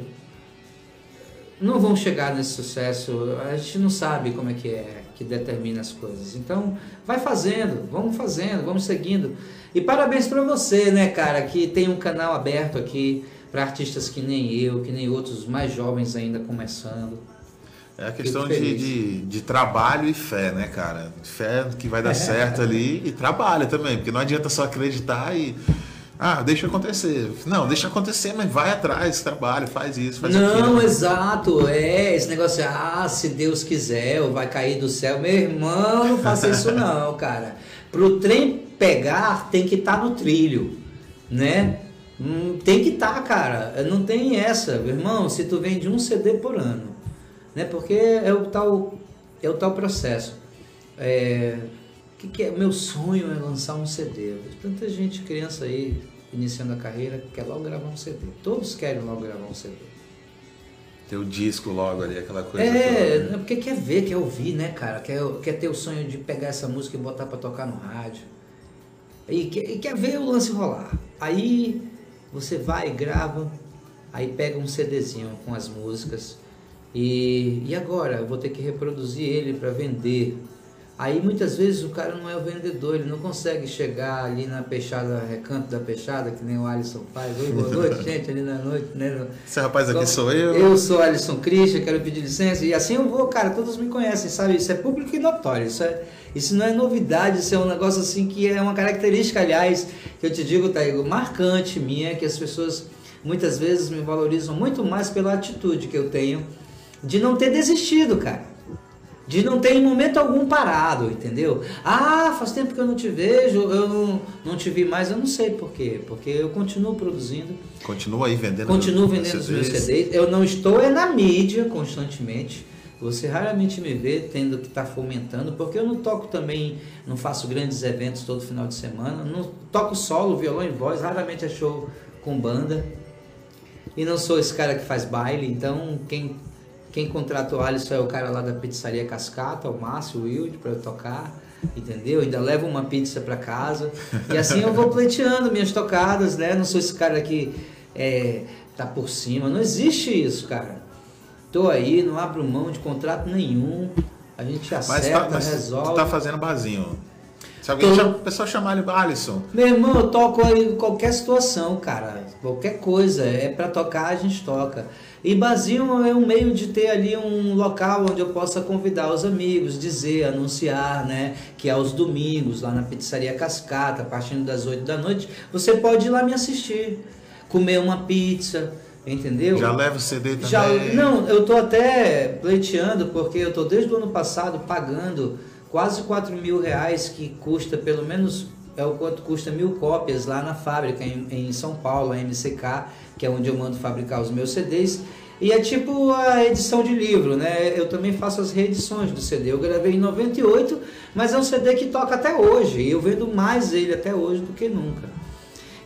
não vão chegar nesse sucesso, a gente não sabe como é que é que determina as coisas. Então, vai fazendo, vamos fazendo, vamos seguindo. E parabéns para você, né, cara, que tem um canal aberto aqui para artistas que nem eu, que nem outros mais jovens ainda começando. É a questão de, de, de trabalho e fé, né, cara? Fé que vai dar certo ali e trabalho também, porque não adianta só acreditar e. Ah, deixa acontecer. Não, deixa acontecer, mas vai atrás, trabalha, faz isso, faz Não, aquilo. exato, é esse negócio, ah, se Deus quiser, ou vai cair do céu. Meu irmão, não faça isso não, cara. Pro trem pegar, tem que estar no trilho, né? Hum, tem que estar, cara. Não tem essa, meu irmão. Se tu vende um CD por ano, né? Porque é o tal, é o tal processo. É, que que é? Meu sonho é lançar um CD. Tanta gente, criança aí, iniciando a carreira, quer logo gravar um CD. Todos querem logo gravar um CD. Ter o disco logo ali, aquela coisa. É, toda. é porque quer ver, quer ouvir, né, cara? Quer, quer ter o sonho de pegar essa música e botar pra tocar no rádio. E quer, e quer ver o lance rolar. Aí você vai, grava, aí pega um CDzinho com as músicas e, e agora eu vou ter que reproduzir ele para vender. Aí muitas vezes o cara não é o vendedor, ele não consegue chegar ali na peixada, recanto da peixada, que nem o Alisson faz. Oi, boa noite, gente, ali na noite, né? Esse rapaz aqui sou eu. Eu sou Alisson Christian, quero pedir licença. E assim eu vou, cara, todos me conhecem, sabe? Isso é público e notório. Isso, é, isso não é novidade, isso é um negócio assim que é uma característica, aliás, que eu te digo, Taigo, marcante minha, que as pessoas muitas vezes me valorizam muito mais pela atitude que eu tenho de não ter desistido, cara. De não ter em momento algum parado, entendeu? Ah, faz tempo que eu não te vejo, eu não, não te vi mais, eu não sei por quê. Porque eu continuo produzindo, Continua aí vendendo. continuo vendendo os meus CDs. Eu não estou é na mídia constantemente. Você raramente me vê tendo que estar fomentando, porque eu não toco também, não faço grandes eventos todo final de semana, não toco solo, violão e voz, raramente é show com banda. E não sou esse cara que faz baile, então quem, quem contrata o Alisson é o cara lá da pizzaria Cascata, o Márcio, o Wilde, para eu tocar, entendeu? Ainda levo uma pizza para casa. E assim eu vou pleiteando minhas tocadas, né? Não sou esse cara que é, tá por cima, não existe isso, cara. Tô aí, não abro mão de contrato nenhum, a gente Mas, acerta, tá, mas resolve. tu tá fazendo barzinho. Se alguém Tô. chama, o pessoal chamar ele, Alisson, Meu irmão, eu toco em qualquer situação, cara. Qualquer coisa. É pra tocar, a gente toca. E barzinho é um meio de ter ali um local onde eu possa convidar os amigos, dizer, anunciar, né? Que aos domingos, lá na Pizzaria Cascata, a partir das 8 da noite, você pode ir lá me assistir. Comer uma pizza, entendeu? já leva o CD também. Já, não, eu tô até pleiteando porque eu tô desde o ano passado pagando quase 4 mil reais que custa pelo menos é o quanto custa mil cópias lá na fábrica em, em São Paulo, a MCK, que é onde eu mando fabricar os meus CDs. E é tipo a edição de livro, né? Eu também faço as reedições do CD. Eu gravei em 98, mas é um CD que toca até hoje. E eu vendo mais ele até hoje do que nunca.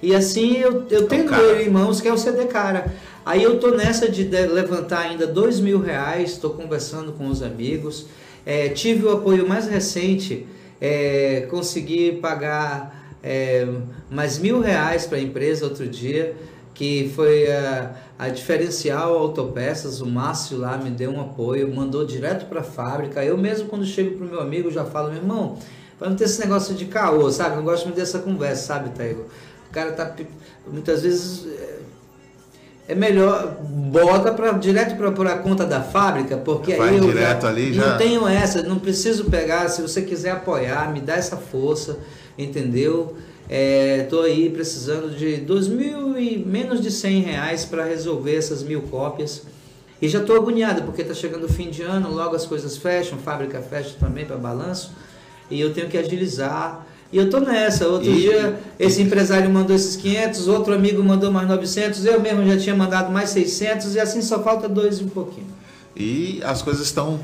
E assim eu, eu tenho cara. ele em mãos, que é o CD Cara. Aí eu tô nessa de de- levantar ainda dois mil reais, estou conversando com os amigos. É, tive o apoio mais recente, é, consegui pagar é, mais mil reais para a empresa outro dia, que foi a, a Diferencial Autopeças, o Márcio lá me deu um apoio, mandou direto para a fábrica. Eu mesmo quando chego pro meu amigo já falo, meu irmão, para não ter esse negócio de caô, sabe? Não gosto muito dessa conversa, sabe, Taigo? O cara tá muitas vezes é, é melhor bota para direto para por a conta da fábrica, porque Vai aí eu direto já, ali, não já- tenho essa, não preciso pegar. Se você quiser apoiar, me dá essa força, entendeu? É, tô aí precisando de dois mil e menos de cem reais para resolver essas mil cópias. E já tô agoniado porque tá chegando o fim de ano, logo as coisas fecham, fábrica fecha também para balanço, e eu tenho que agilizar. E eu tô nessa. Outro E- dia esse empresário mandou esses 500, outro amigo mandou mais 900, eu mesmo já tinha mandado mais 600 e assim só falta dois e um pouquinho. E as coisas estão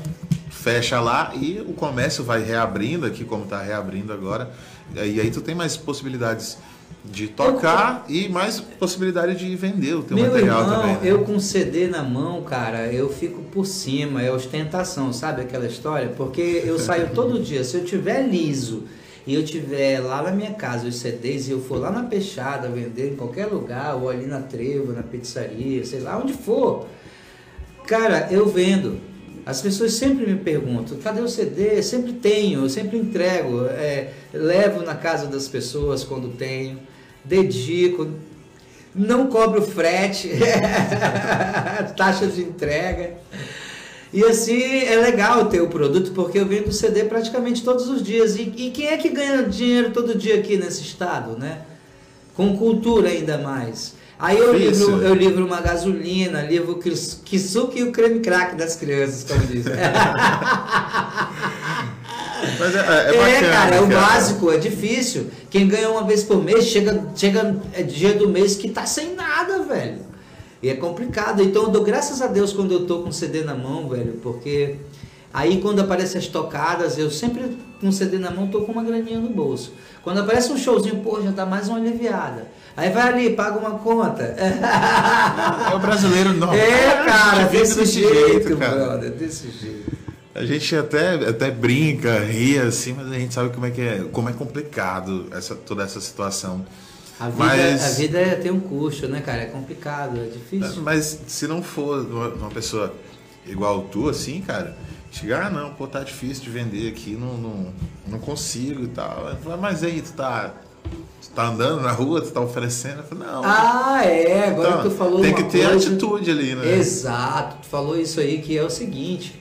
fecha lá e o comércio vai reabrindo aqui como está reabrindo agora. E aí tu tem mais possibilidades de tocar e mais possibilidade de vender o teu Meu material irmão, também. né? eu com CD na mão, cara, eu fico por cima, é ostentação, sabe aquela história? Porque eu saio todo dia, se eu tiver liso e eu tiver lá na minha casa os CDs e eu for lá na Peixada vender em qualquer lugar, ou ali na Trevo, na pizzaria, sei lá, onde for, cara, eu vendo. As pessoas sempre me perguntam, cadê o CD? Sempre tenho, eu sempre entrego, é, levo na casa das pessoas quando tenho, dedico, não cobro frete, taxa de entrega. E assim é legal ter o produto porque eu vendo CD praticamente todos os dias. E, e quem é que ganha dinheiro todo dia aqui nesse estado, né? Com cultura ainda mais. Aí eu Difícil. livro, eu livro uma gasolina, livro kisuke e o creme crack das crianças, como dizem. Mas é, é, É, bacana, cara, é o básico, é difícil. Quem ganha uma vez por mês, chega, chega é dia do mês que tá sem nada, velho. E é complicado. Então eu dou graças a Deus quando eu tô com CD na mão, velho, porque aí quando aparecem as tocadas, eu sempre com CD na mão tô com uma graninha no bolso. Quando aparece um showzinho, pô, já dá mais uma aliviada. Aí vai ali, paga uma conta. É o brasileiro normal. É, cara, desse, desse jeito, cara. brother, desse jeito. A gente até, até brinca, ri assim, mas a gente sabe como é que é, como é complicado essa, toda essa situação. A vida, Mas- a vida é- tem um custo, né, cara? É complicado, é difícil. Mas se não for uma pessoa igual tu, assim, cara, chegar, ah, não, pô, tá difícil de vender aqui, não, não, não consigo e tal. Mas aí, tu tá, tá andando na rua, tu tá oferecendo? Falo, não. Ah, é, agora Então, que tu falou tem que ter coisa- atitude ali, né? Exato, tu falou isso aí que é o seguinte,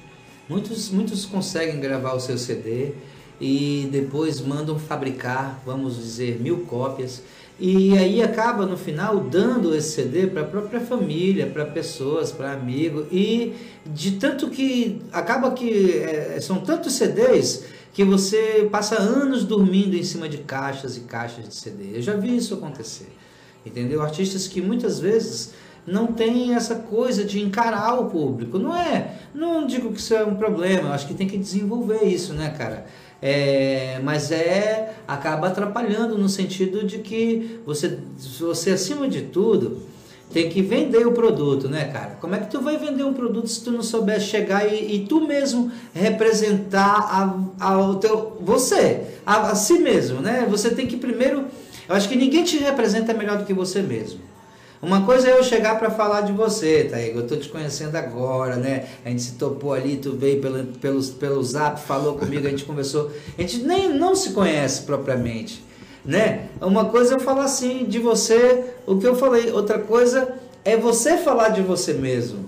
muitos, muitos conseguem gravar o seu CD e depois mandam fabricar, vamos dizer, mil cópias e aí acaba no final dando esse CD para a própria família, para pessoas, para amigos e de tanto que acaba que é, são tantos CDs que você passa anos dormindo em cima de caixas e caixas de CD. Eu já vi isso acontecer. Entendeu? Artistas que muitas vezes não têm essa coisa de encarar o público. Não é, não digo que isso é um problema, acho que tem que desenvolver isso, né, cara? É, mas é acaba atrapalhando no sentido de que você, você acima de tudo tem que vender o produto, né, cara? Como é que tu vai vender um produto se tu não souber chegar e, e tu mesmo representar a, a, o teu, você, a, a si mesmo, né? Você tem que primeiro, eu acho que ninguém te representa melhor do que você mesmo. Uma coisa é eu chegar para falar de você, tá? Eu tô te conhecendo agora, né? A gente se topou ali, tu veio pelo, pelo, pelo zap, falou comigo, a gente conversou. A gente nem não se conhece propriamente, né? Uma coisa é eu falar assim de você, o que eu falei. Outra coisa é você falar de você mesmo,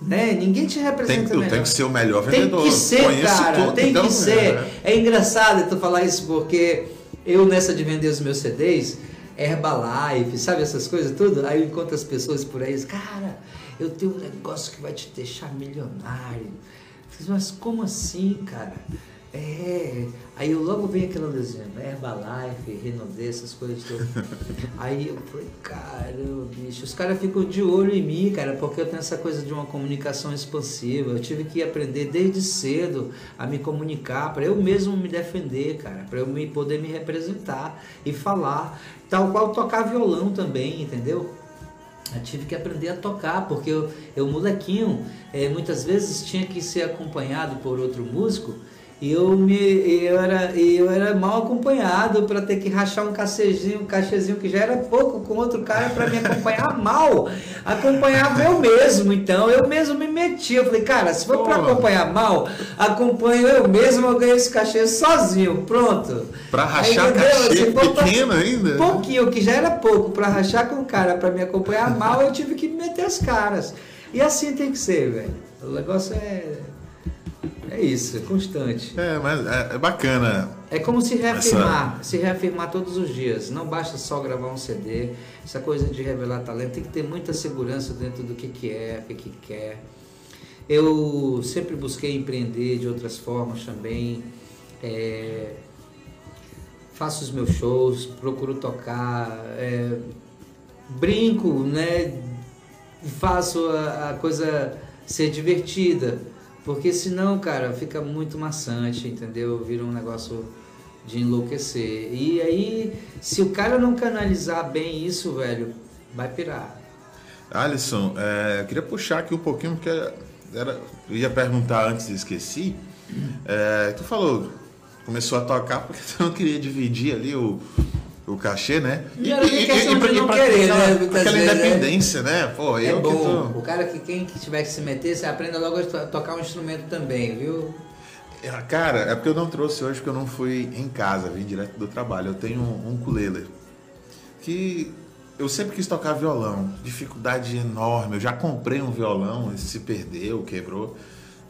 né? Ninguém te representa Tem, melhor. tem que ser o melhor Tem vendedor. que ser, Conheço cara, tudo, tem então, que ser. é. É engraçado tu falar isso porque eu nessa de vender os meus CDs, Herbalife, sabe essas coisas tudo? Aí eu encontro as pessoas por aí, cara, eu tenho um negócio que vai te deixar milionário. Mas como assim, cara? É. Aí eu logo venho aquela desenho, Herbalife, Renaudet, essas coisas todas. Aí eu falei, caramba, bicho, os caras ficam de olho em mim, cara, porque eu tenho essa coisa de uma comunicação expansiva. Eu tive que aprender desde cedo a me comunicar, para eu mesmo me defender, cara, para eu me, poder me representar e falar. Tal qual tocar violão também, entendeu? Eu tive que aprender a tocar, porque eu, eu molequinho, eh, muitas vezes tinha que ser acompanhado por outro músico eu, me, eu, era, eu era mal acompanhado para ter que rachar um cachezinho, um cachezinho que já era pouco com outro cara para me acompanhar mal. Acompanhava eu mesmo, então eu mesmo me metia. Eu falei, cara, se for para acompanhar mal, acompanho eu mesmo, eu ganho esse cachê sozinho, pronto. Aí, rachar entendeu? cachê Se for pra- pequeno ainda. pouquinho, que já era pouco, para rachar com o cara, para me acompanhar mal, eu tive que me meter as caras. E assim tem que ser, velho. O negócio é. É isso, é constante. É, mas é, é bacana. É como se reafirmar, se reafirmar todos os dias. Não basta só gravar um CD. Essa coisa de revelar talento tem que ter muita segurança dentro do que, que é, o que, que quer. Eu sempre busquei empreender de outras formas também. É, faço os meus shows, procuro tocar, é, brinco, né? Faço a, a coisa ser divertida, porque senão, cara, fica muito maçante, entendeu? Vira um negócio de enlouquecer. E aí, se o cara não canalizar bem isso, velho, vai pirar. Alisson, é, eu queria puxar aqui um pouquinho, porque era, eu ia perguntar antes e esqueci. É, tu falou, começou a tocar porque tu não queria dividir ali o, o cachê, né? Não era nem questão de não querer, aquela, né, aquela vezes, né? independência, né? Pô, É bom. tô... O cara que quem que tiver que se meter, você aprenda logo a to- tocar um instrumento também, viu? É, Cara, é porque eu não trouxe hoje porque eu não fui em casa, vim direto do trabalho. Eu tenho um ukulele que eu sempre quis tocar violão, dificuldade enorme. Eu já comprei um violão, esse se perdeu, quebrou.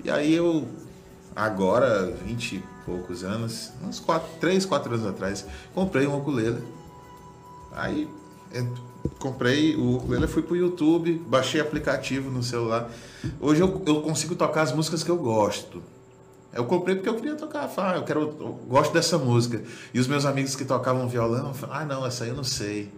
E aí eu, agora, 20 e poucos anos, uns 4, 3, 4 anos atrás, comprei um ukulele. Aí comprei o ukulele, fui pro YouTube, baixei aplicativo no celular. Hoje eu, eu consigo tocar as músicas que eu gosto. Eu comprei porque eu queria tocar, ah, eu quero, eu gosto dessa música. E os meus amigos que tocavam violão, ah, não, essa aí eu não sei.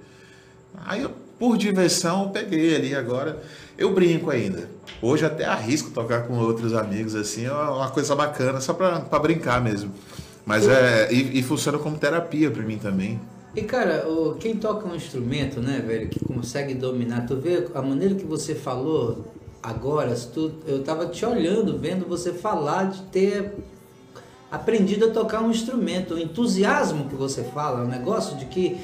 Aí eu, por diversão, eu peguei ali agora. Eu brinco ainda. Hoje até arrisco tocar com outros amigos assim, é uma coisa bacana, só pra brincar mesmo. Mas é. E, e funciona como terapia pra mim também. E cara, quem toca um instrumento, né, velho, que consegue dominar, tu vê a maneira que você falou agora, tu, eu tava te olhando, vendo você falar de ter aprendido a tocar um instrumento, o entusiasmo que você fala, o negócio de que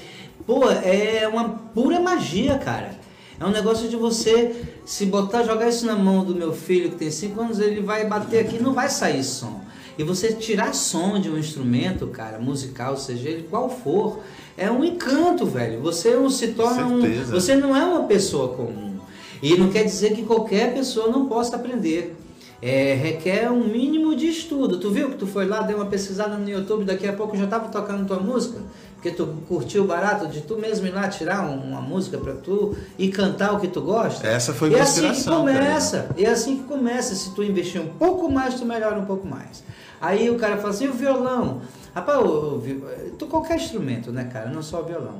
Pô, é uma pura magia, cara. É um negócio de você se botar, jogar isso na mão do meu filho que tem 5 anos, ele vai bater aqui não vai sair som. E você tirar som de um instrumento, cara, musical, seja ele qual for, é um encanto, velho. Você não se torna um. Você não é uma pessoa comum. E não quer dizer que qualquer pessoa não possa aprender. É, requer um mínimo de estudo. Tu viu que tu foi lá, deu uma pesquisada no YouTube, daqui a pouco já tava tocando tua música? Porque tu curtiu barato de tu mesmo ir lá tirar um- uma música pra tu e cantar o que tu gosta? Essa foi E minha é assim que inspiração, cara. começa. E é assim que começa. Se tu investir um pouco mais, tu melhora um pouco mais. Aí o cara fala assim, e o violão? Rapaz, vi- tu qualquer instrumento, né, cara? Não só o violão.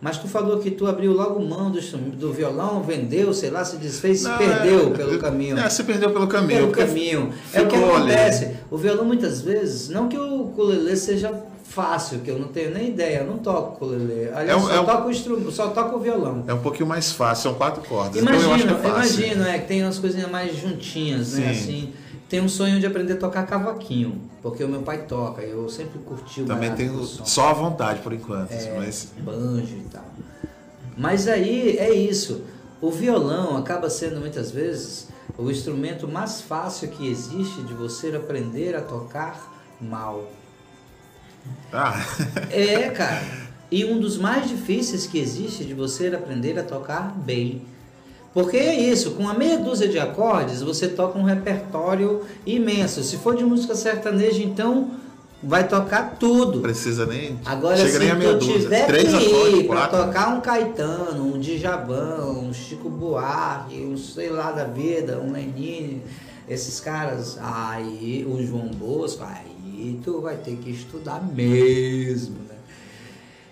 Mas tu falou que tu abriu logo mão do, do violão, vendeu, sei lá, se desfez, se Não, perdeu é- pelo caminho. É, se perdeu pelo caminho. Pelo caminho. É o que ficou ali. acontece. O violão muitas vezes, não que o ukulele seja fácil, que eu não tenho nem ideia, eu não toco ukulele. Aliás, É um- só, é um- toco o instrumento, só toco o violão. É um pouquinho mais fácil, são quatro cordas. então Imagino, que é imagino, é que tem umas coisinhas mais juntinhas, né? Sim. Assim, tem um sonho de aprender a tocar cavaquinho, porque o meu pai toca, eu sempre curti o Também tenho só a vontade por enquanto. É. Mas banjo e tal. Mas aí é isso. O violão acaba sendo muitas vezes o instrumento mais fácil que existe de você aprender a tocar mal. Ah, É, cara. E um dos mais difíceis que existe de você aprender a tocar bem. Porque é isso, com uma meia dúzia de acordes você toca um repertório imenso. Se for de música sertaneja, então vai tocar tudo. precisa nem. Agora, chega se nem a meia dúzia. tiver Três que acordes, ir pra quatro. tocar um Caetano, um Djabão, um Chico Buarque, um sei lá da vida, um Lenine, esses caras, aí o João Bosco, aí tu vai ter que estudar mesmo, né?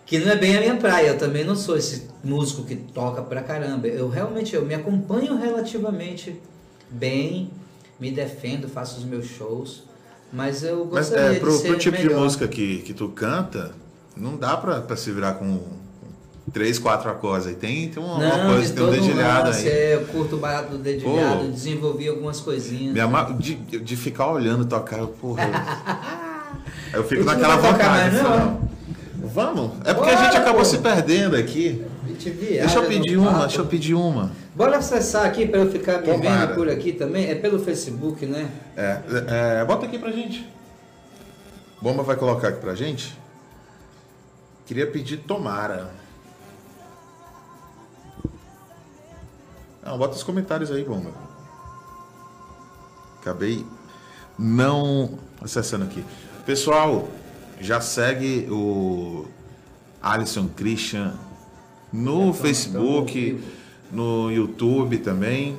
Que não é bem a minha praia, eu também não sou esse músico que toca pra caramba. Eu realmente eu me acompanho relativamente bem, me defendo, faço os meus shows, mas eu Mas gostaria é, pro, de ser pro tipo melhor. de música que, que tu canta, não dá pra, pra se virar com três, quatro acordes. Aí tem, tem uma, Não, coisa, tem um dedilhado lance, aí. é, eu curto o barato do dedilhado, Pô. desenvolvi algumas coisinhas. Ama- de, de ficar olhando tocar, eu, porra. eu, eu fico A não naquela vontade. não? Vamos? É porque a Bora, gente acabou pô. se perdendo aqui. A viaja Deixa eu pedir uma, deixa eu pedir uma. Bora acessar aqui para eu ficar me Tomara. vendo por aqui também. É pelo Facebook, né? É, é, bota aqui pra gente. Bomba vai colocar aqui pra gente. Queria pedir Tomara. Não, bota os comentários aí, Bomba. Acabei não acessando aqui. Pessoal, já segue o Alisson Christian no É, Facebook, no YouTube também.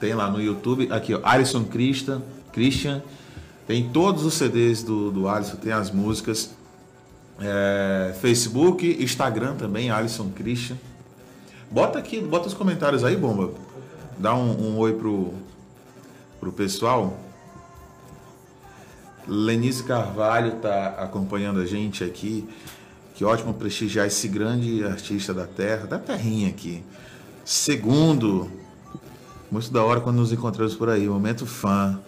Tem lá no YouTube, aqui ó, Alisson Christian, Christian. Tem todos os CDs do, do Alisson, tem as músicas. É, Facebook, Instagram também, Alisson Christian. Bota aqui, bota os comentários aí, bomba. Dá um, um oi pro, pro pessoal. Lenise Carvalho tá acompanhando a gente aqui. Que ótimo prestigiar esse grande artista da terra, da terrinha aqui. Segundo, muito da hora quando nos encontramos por aí, momento fã.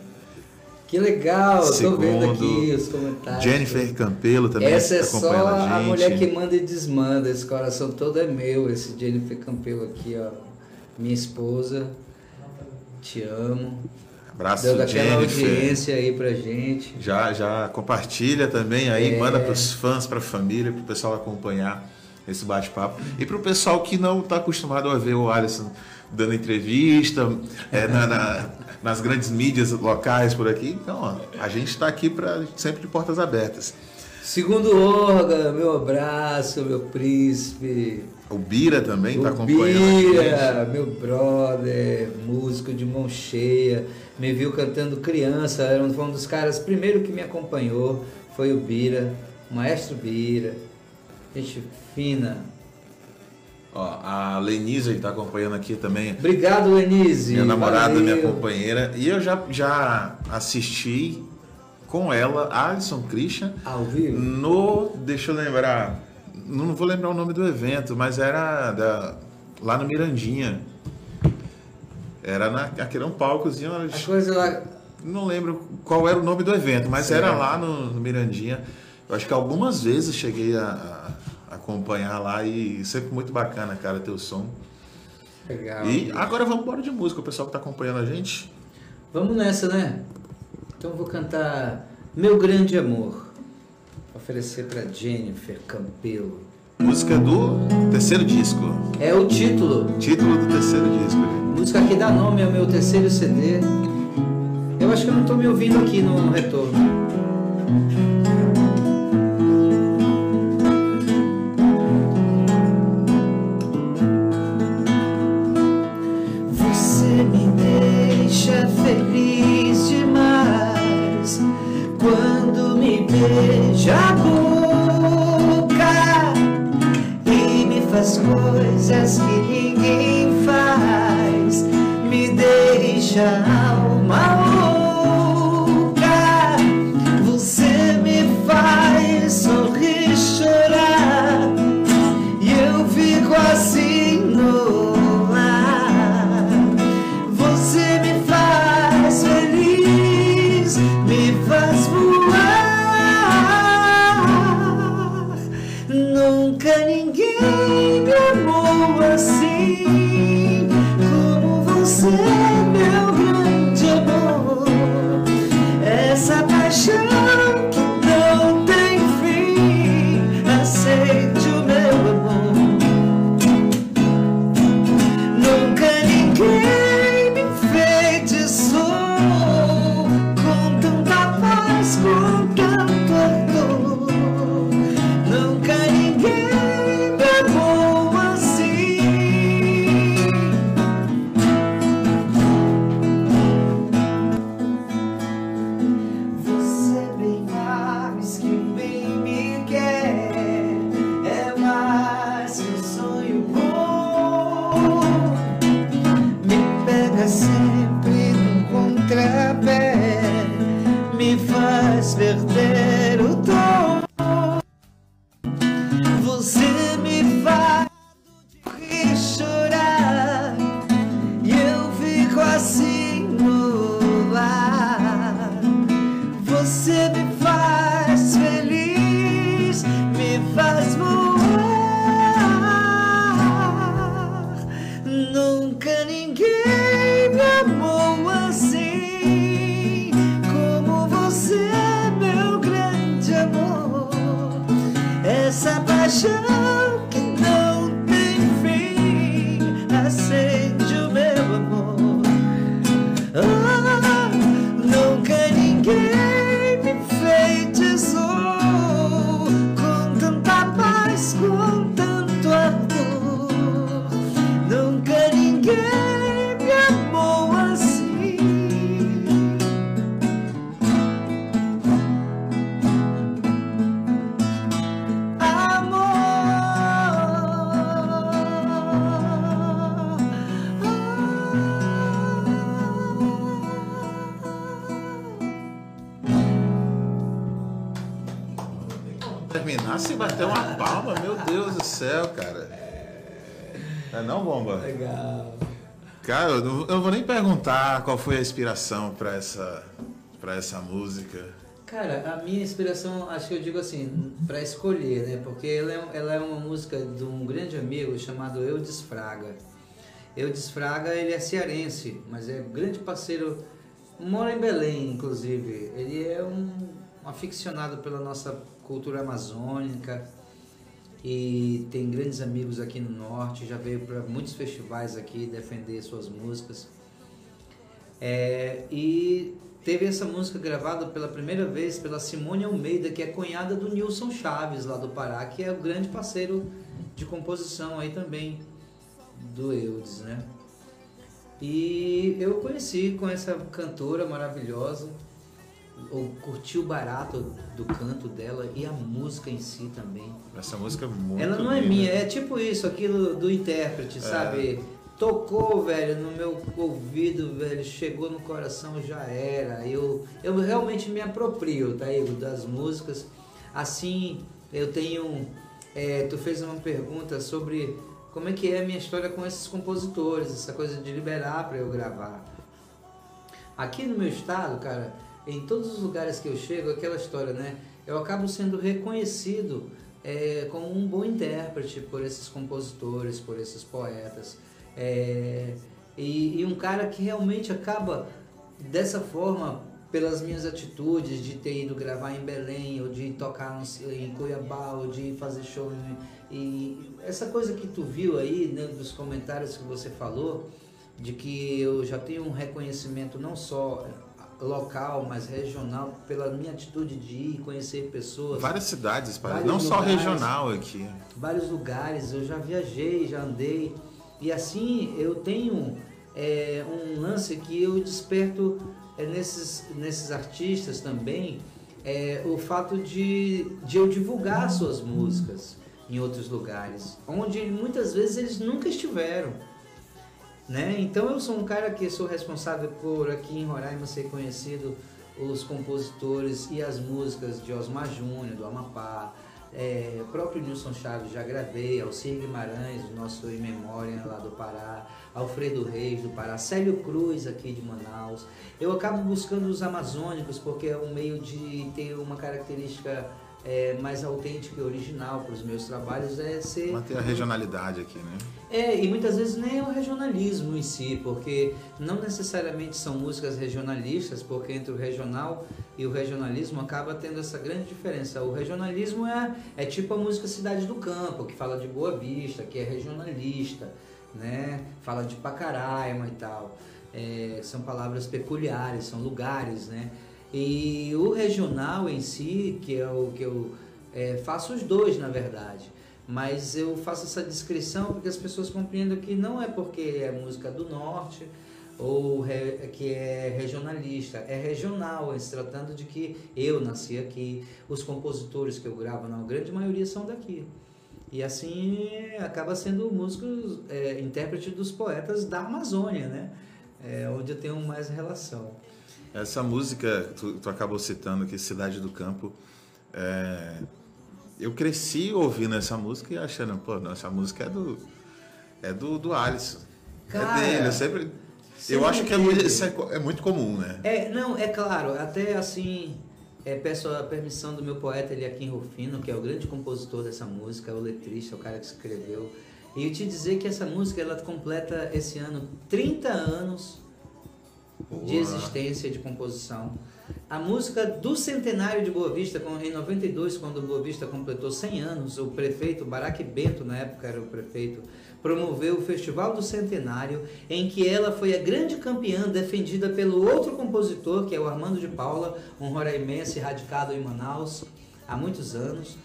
Que legal, tô Segundo, vendo aqui os comentários. Jennifer Campelo também Essa é tá só a, a mulher que manda e desmanda. Esse coração todo é meu. Esse Jennifer Campelo aqui, ó. Minha esposa. Te amo. Abraço, Deu daquela Jennifer. audiência aí pra gente. Já, já compartilha também aí, É. manda para os fãs, para a família, para o pessoal acompanhar esse bate-papo. E para o pessoal que não está acostumado a ver o Alisson dando entrevista é, na- na- nas grandes mídias locais por aqui, então ó, a gente está aqui para sempre de portas abertas. Segundo Orga, meu abraço, meu príncipe. O Bira também está acompanhando. Bira, meu brother, músico de mão cheia, me viu cantando criança, era um, um dos caras primeiro que me acompanhou, foi o Bira, o maestro Bira, gente fina. Ó, a Lenise está acompanhando aqui também. Obrigado, Lenise. minha namorada, valeu. minha companheira. E eu já, já assisti com ela, Alisson Christian, Ao vivo? no. Deixa eu lembrar. Não vou lembrar o nome do evento, mas era da- lá no Mirandinha. Era na, aquele um palcozinho. A coisa lá. Não lembro qual era o nome do evento, mas Certo. era lá no, no Mirandinha. Eu acho que algumas vezes cheguei a, acompanhar lá e sempre muito bacana, cara, teu som. Legal. E agora vamos embora de música, o pessoal que tá acompanhando a gente. Vamos nessa, né? Então eu vou cantar Meu Grande Amor. Oferecer pra Jennifer Campelo. Música do terceiro disco. É o título. Título do terceiro disco. Música que dá nome ao meu terceiro CD. Eu acho que eu não tô me ouvindo aqui no retorno. Faz coisas que ninguém faz, me deixa a alma qual foi a inspiração pra essa, pra essa música. Cara, a minha inspiração, acho que eu digo assim, pra escolher, né? Porque ela é, ela é uma música de um grande amigo chamado Eudes Fraga. Eudes Fraga, ele é cearense, mas é grande parceiro, mora em Belém, inclusive. Ele é um, um aficionado pela nossa cultura amazônica e tem grandes amigos aqui no norte, já veio para muitos festivais aqui defender suas músicas. É, e teve essa música gravada pela primeira vez pela Simone Almeida, que é cunhada do Nilson Chaves, lá do Pará, que é o grande parceiro de composição aí também do Eudes, né? E eu conheci com essa cantora maravilhosa, eu curti o barato do canto dela e a música em si também. Essa música é muito Ela não é minha, é tipo isso, aquilo do intérprete, sabe? Tocou, velho, no meu ouvido, velho, chegou no coração, já era. Eu, eu realmente me aproprio, tá, Igor, das músicas. Assim, eu tenho. é, tu fez uma pergunta sobre como é que é a minha história com esses compositores, essa coisa de liberar para eu gravar. Aqui no meu estado, cara, em todos os lugares que eu chego, aquela história, né? Eu acabo sendo reconhecido é, como um bom intérprete por esses compositores, por esses poetas. É, e, e um cara que realmente acaba dessa forma pelas minhas atitudes de ter ido gravar em Belém, ou de tocar em Cuiabá, ou de fazer show. E essa coisa que tu viu aí, né, dos comentários que você falou, de que eu já tenho um reconhecimento não só local, mas regional, pela minha atitude de ir conhecer pessoas. Várias cidades, não lugares, só regional aqui. Vários lugares, eu já viajei, já andei. E assim eu tenho é, um lance que eu desperto é, nesses, nesses artistas também é, o fato de, de eu divulgar suas músicas em outros lugares, onde muitas vezes eles nunca estiveram. Né? Então eu sou um cara que sou responsável por aqui em Roraima ser conhecido os compositores e as músicas de Osmar Júnior, do Amapá, é, o próprio Nilson Chaves já gravei, Alcir Guimarães, o nosso em memória lá do Pará, Alfredo Reis do Pará, Célio Cruz aqui de Manaus. Eu acabo buscando os amazônicos porque é um meio de ter uma característica é, mais autêntica e original para os meus trabalhos é ser. Manter a regionalidade aqui, né? É, e muitas vezes nem é o regionalismo em si, porque não necessariamente são músicas regionalistas, porque entre o regional e o regionalismo acaba tendo essa grande diferença. O regionalismo é, é tipo a música Cidade do Campo, que fala de Boa Vista, que é regionalista, né? Fala de Pacaraima e tal. É, são palavras peculiares, são lugares, né? E o regional em si, que é o que eu é, faço os dois na verdade, mas eu faço essa descrição porque as pessoas compreendam que não é porque é música do norte ou re, que é regionalista, é regional, se tratando de que eu nasci aqui, os compositores que eu gravo, na grande maioria são daqui. E assim acaba sendo músico, é, intérprete dos poetas da Amazônia, né? É, onde eu tenho mais relação. Essa música, tu, tu acabou citando aqui, Cidade do Campo, é, eu cresci ouvindo essa música e achando, pô, não, essa música é do, é do, do Alisson. É Cara, é dele, eu sempre... Eu acho que é, isso é, é, muito comum, né? É, não, é claro, até assim, é, peço a permissão do meu poeta Eliakim Rufino, que é o grande compositor dessa música, o letrista, o cara que escreveu. E eu te dizer que essa música, ela completa esse ano 30 anos de existência de composição. A música do centenário de Boa Vista, em 92, quando Boa Vista completou 100 anos, o prefeito Barack Bento, na época era o prefeito, promoveu o Festival do Centenário, em que ela foi a grande campeã defendida pelo outro compositor, que é o Armando de Paula, um roraimense radicado em Manaus há muitos anos,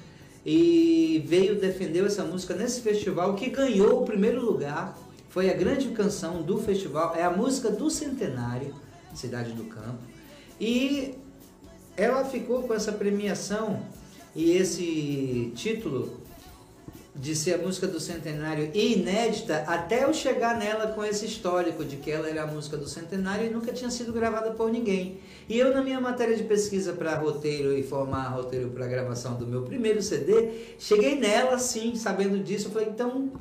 e veio defender essa música nesse festival que ganhou o primeiro lugar foi a grande canção do festival, é a música do centenário, Cidade do Campo. E ela ficou com essa premiação e esse título de ser a música do centenário e inédita até eu chegar nela com esse histórico de que ela era a música do centenário e nunca tinha sido gravada por ninguém. E eu na minha matéria de pesquisa para roteiro e formar roteiro para gravação do meu primeiro CD, cheguei nela assim, sabendo disso, eu falei, então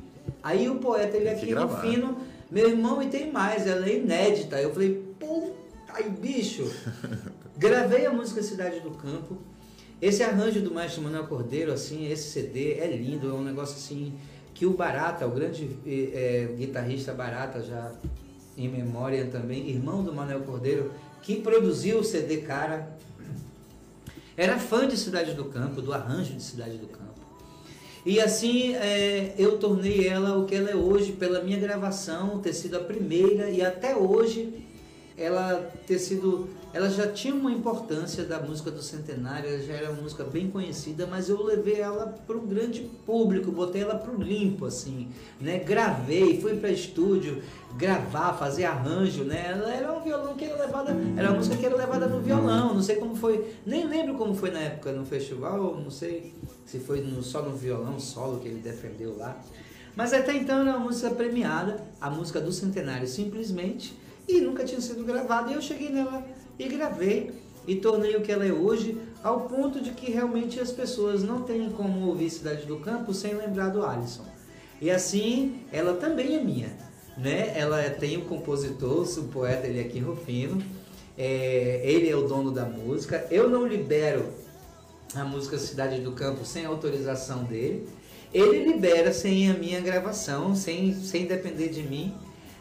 Aí o poeta, ele aqui no fino, meu irmão, e tem mais, ela é inédita. Eu falei, pô, aí bicho. Gravei a música Cidade do Campo. Esse arranjo do Maestro Manuel Cordeiro, assim, esse CD é lindo, é um negócio assim, que o Barata, o grande é, guitarrista Barata, já em memória também, irmão do Manuel Cordeiro, que produziu o CD Cara, era fã de Cidade do Campo, do arranjo de Cidade do Campo. E assim é, eu tornei ela o que ela é hoje pela minha gravação, ter sido a primeira e até hoje ela ter sido. Ela já tinha uma importância da música do centenário, ela já era uma música bem conhecida, mas eu levei ela para o grande público, botei ela para o limpo, assim, né? Gravei, fui para estúdio gravar, fazer arranjo, né? Ela era um violão que era levada, era uma música que era levada no violão, não sei como foi, nem lembro como foi na época no festival, não sei se foi no, só no violão solo que ele defendeu lá. Mas até então era uma música premiada, a música do centenário simplesmente e nunca tinha sido gravada. E eu cheguei nela e gravei e tornei o que ela é hoje, ao ponto de que realmente as pessoas não têm como ouvir Cidade do Campo sem lembrar do Alisson. E assim, ela também é minha. Né? Ela tem o compositor, o poeta ele aqui Rufino, é, ele é o dono da música. Eu não libero a música Cidade do Campo sem autorização dele. Ele libera sem a minha gravação, sem, sem depender de mim.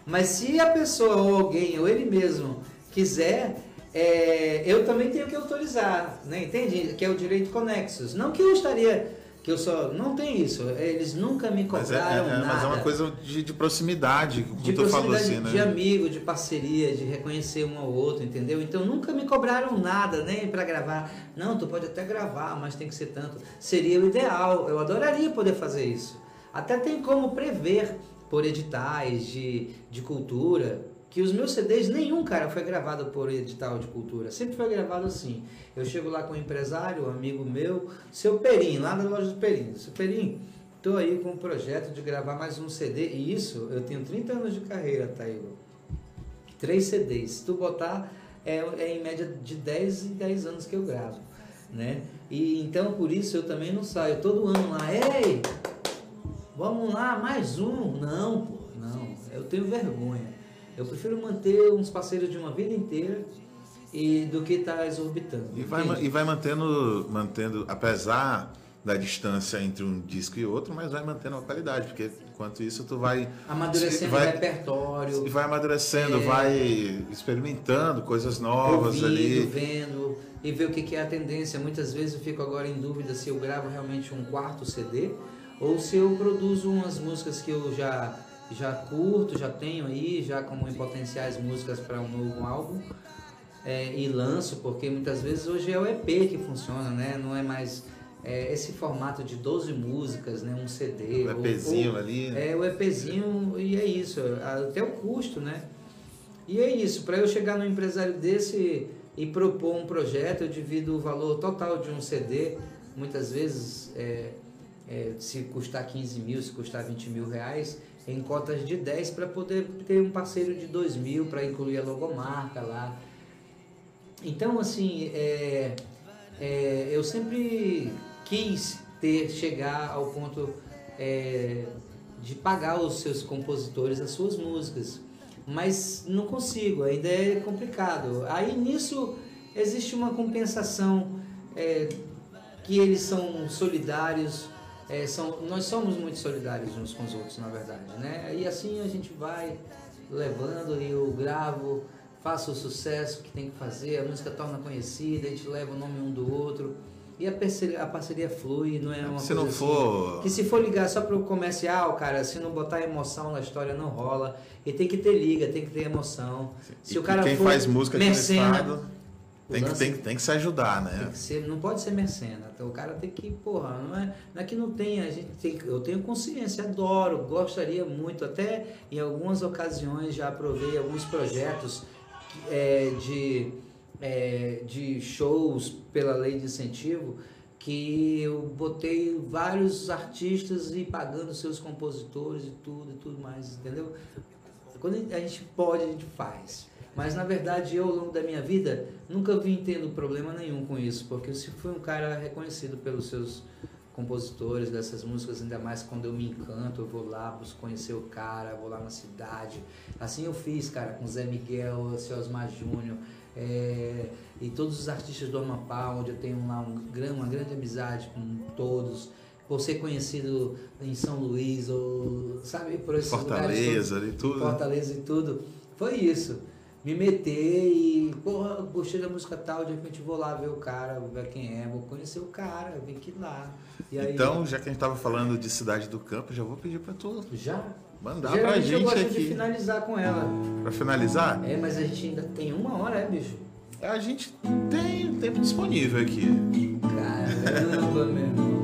Mas se a pessoa ou alguém, ou ele mesmo, quiser, é, eu também tenho que autorizar, né? entende? Que é o direito conexos. Não que eu estaria que eu só não tem isso. Eles nunca me Mas é, cobraram é- é- nada. mas é uma coisa de, de proximidade, como de tu falou proximidade assim, né? de amigo, de parceria, de reconhecer um ao outro, entendeu? Então nunca me cobraram nada, nem para gravar. Não, tu pode até gravar, mas tem que ser tanto. Seria o ideal. Eu adoraria poder fazer isso. Até tem como prever por editais de, de cultura que os meus CDs nenhum cara foi gravado por edital de cultura. Sempre foi gravado assim. Eu chego lá com um empresário, um amigo meu, seu Perim, lá na loja do Perim. Seu Perim, tô aí com um projeto de gravar mais um CD. E isso, eu tenho 30 anos de carreira, Taílo. Três CDs. Se tu botar, é, é em média de 10 em 10 anos que eu gravo. Né? E então por isso eu também não saio todo ano lá, ei, vamos lá, mais um. Não, pô, não, eu tenho vergonha. Eu prefiro manter uns parceiros de uma vida inteira e do que estar exorbitando. E vai, entende? e vai mantendo, mantendo, apesar da distância entre um disco e outro, mas vai mantendo a qualidade, porque enquanto isso tu vai Amadurecendo vai- o repertório. e vai amadurecendo, É. vai experimentando coisas novas ouvindo, ali. vendo e ver o que que é a tendência. Muitas vezes eu fico agora em dúvida se eu gravo realmente um quarto CD ou se eu produzo umas músicas que eu já já curto, já tenho aí, já como em potenciais músicas para um novo álbum é, e lanço, porque muitas vezes hoje é o EP que funciona, né? Não é mais é, esse formato de 12 músicas, né? Um CD. O EPzinho ou- ali. é, o EPzinho e é isso, até o custo, né? E é isso, para eu chegar num empresário desse e propor um projeto, eu divido o valor total de um CD, muitas vezes, é, é, se custar 15 mil, se custar 20 mil reais, em cotas de 10 para poder ter um parceiro de 2 mil para incluir a logomarca lá. Então, assim, é, é, eu sempre quis ter, chegar ao ponto é, de pagar os seus compositores as suas músicas, mas não consigo, ainda é complicado. Aí nisso existe uma compensação é, que eles são solidários, é, são, nós somos muito solidários uns com os outros, na verdade, né? E assim a gente vai levando e eu gravo, faço o sucesso que tem que fazer, a música torna conhecida, a gente leva o nome um do outro e a parceria, a parceria flui, não é uma Se coisa não assim- for. que se for ligar só para o comercial, cara, se não botar emoção na história, não rola. E tem que ter liga, tem que ter emoção. Se e o cara quem for faz música mercena, tem que, lance- tem, que- tem que se ajudar, né? ser, não pode ser mercena. Então o cara tem que, porra, não é, não é que não tem, a gente tem, eu tenho consciência, adoro, gostaria muito, até em algumas ocasiões já aprovei alguns projetos é, de, é, de shows pela lei de incentivo que eu botei vários artistas e pagando seus compositores e tudo e tudo mais, entendeu? Quando a gente pode, a gente faz. Mas na verdade eu ao longo da minha vida nunca vim tendo problema nenhum com isso, porque eu fui um cara reconhecido pelos seus compositores dessas músicas, ainda mais quando eu me encanto, eu vou lá, busco conhecer o cara, vou lá na cidade. Assim eu fiz, cara, com Zé Miguel, Seu Osmar Júnior, é, e todos os artistas do Amapá, onde eu tenho lá um, uma grande amizade com todos. Por ser conhecido em São Luís, ou sabe, por esses lugares. Fortaleza ali, tudo. né? Fortaleza e tudo. Foi isso. Me meter e, porra, gostei da música tal, de repente vou lá ver o cara, vou ver quem é, vou conhecer o cara, vem que lá. Aí, Então, já que a gente tava falando de Cidade do Campo, já vou pedir pra tu já? mandar pra Geralmente eu gente gosto de aqui. finalizar com ela. Pra finalizar, É, mas a gente ainda tem uma hora, é, bicho? a gente tem tempo disponível aqui. Caramba, meu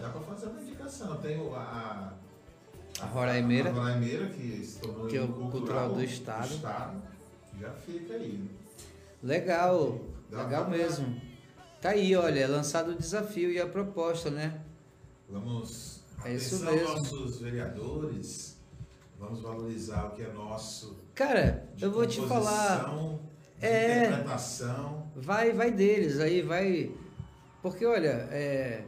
Dá pra fazer uma indicação. Tem o- a. A Roraimeira. A Roraimeira, que se tornou Que é o hino cultural do estado. Já fica aí. Legal, Dá legal pra- mesmo. Tá aí, olha, é lançado o desafio e a proposta, né? Vamos. É isso mesmo. nossos vereadores. Vamos valorizar o que é nosso. Cara, eu vou te falar, É. interpretação. vai, vai deles, aí vai. Porque olha, é,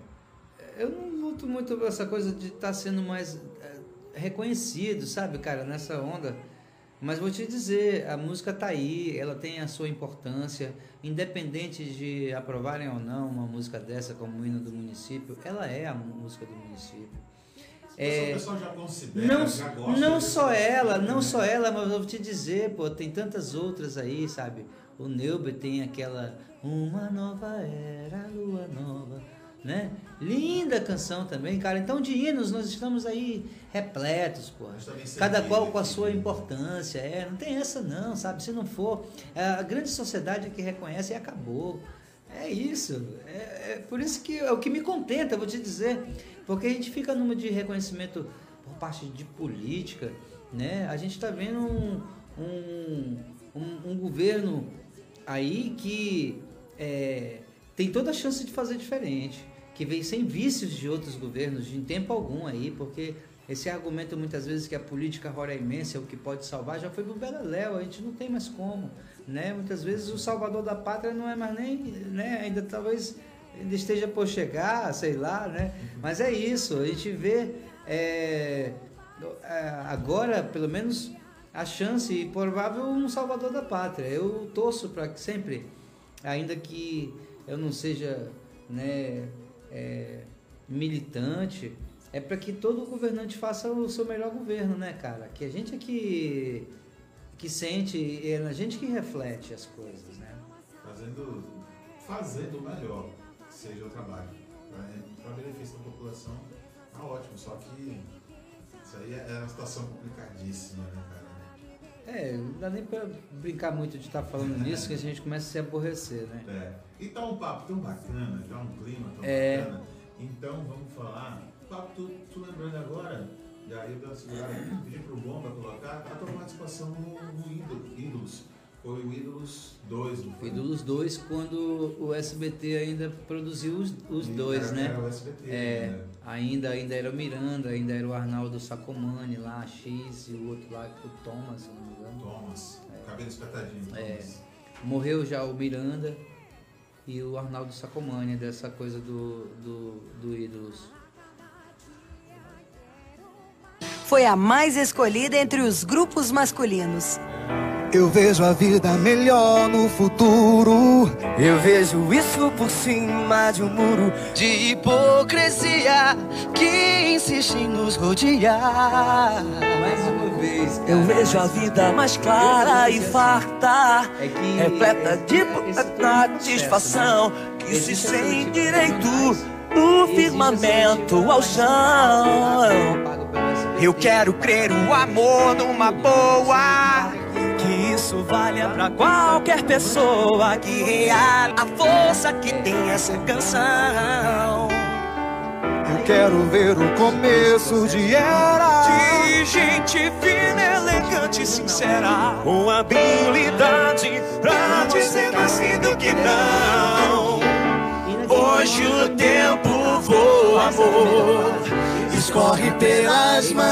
eu não luto muito por essa coisa de estar sendo mais é, reconhecido, sabe, cara, nessa onda. Mas vou te dizer, a música tá aí, ela tem a sua importância, independente de aprovarem ou não uma música dessa como hino do município, ela é a música do município. É, o pessoal já considera, Não, já gosta não só ela, tipo, não né? só ela, mas eu vou te dizer, pô, tem tantas outras aí, sabe? O Neuber tem aquela Uma Nova Era, Lua Nova, né? Linda canção também, cara. Então de hinos nós estamos aí repletos, pô. Cada qual com a sua importância, é, não tem essa não, sabe? Se não for, é a grande sociedade é que reconhece e acabou. É isso. É, é por isso que é o que me contenta, eu vou te dizer. Porque a gente fica numa de reconhecimento por parte de política, né? A gente está vendo um, um, um, um governo aí que é, tem toda a chance de fazer diferente, que vem sem vícios de outros governos de em tempo algum aí, porque esse argumento muitas vezes que a política roraimense é o que pode salvar já foi pro beleléu, a gente não tem mais como, né? Muitas vezes o salvador da pátria não é mais nem, né? Ainda talvez ainda esteja por chegar, sei lá, né? Mas é isso, a gente vê é, é, agora, pelo menos, a chance e provável um salvador da pátria. Eu torço para que sempre, ainda que eu não seja né, é, militante, é para que todo governante faça o seu melhor governo, né, cara? Que a gente é que, que sente, é a gente que reflete as coisas, né? Fazendo, fazendo o melhor que seja o trabalho. Para benefício da população, tá ótimo. Só que isso aí é uma situação complicadíssima, né? É, não dá nem para brincar muito de estar falando nisso, que a gente começa a se aborrecer, né? É. E tá um papo tão bacana, tá um clima tão É. bacana. Então vamos falar. Papo, tu, tu lembrando agora, e aí eu uma segurada, pedi pro Bomba colocar a tua participação no, no Ídolo- Ídolos. Foi o Ídolos 2, não foi? Ídolos 2, quando o SBT ainda produziu os, os E dois, era- né? Era o SBT, É, né? ainda, ainda era o Miranda, ainda era o Arnaldo Sacomani lá, X, e o outro lá, o Thomas, não Thomas, cabelo espetadinho. É. Morreu já o Miranda e o Arnaldo Sacomani, dessa coisa do, do, do Ídolos. Foi a mais escolhida entre os grupos masculinos. Eu vejo a vida melhor no futuro. Eu vejo isso por cima de um muro de hipocrisia que insiste em nos rodear. Mais uma vez, cara, Eu vejo a vida mais clara e farta, É que repleta de todo satisfação que se sente tipo direito Existe firmamento ao chão. Eu quero crer o amor numa boa. Que isso valha pra qualquer pessoa que reale a força que tem essa canção. Eu quero ver o começo de era de gente fina, elegante e sincera, com habilidade pra dizer mais do que não. Hoje o tempo voa, amor, escorre pelas mãos,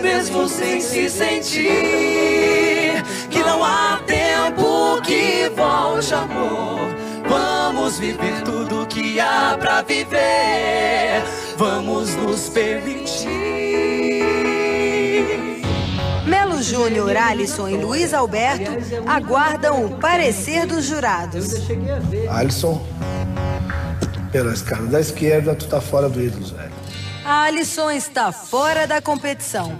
mesmo sem se sentir que não há tempo que volte, amor. Vamos viver tudo que há pra viver. Vamos nos permitir. Melo Júnior, Alisson e Luiz Alberto aguardam o parecer dos jurados. Eu cheguei a ver. Alisson, pela escada da esquerda, tu tá fora do ídolos, velho. Alisson está fora da competição.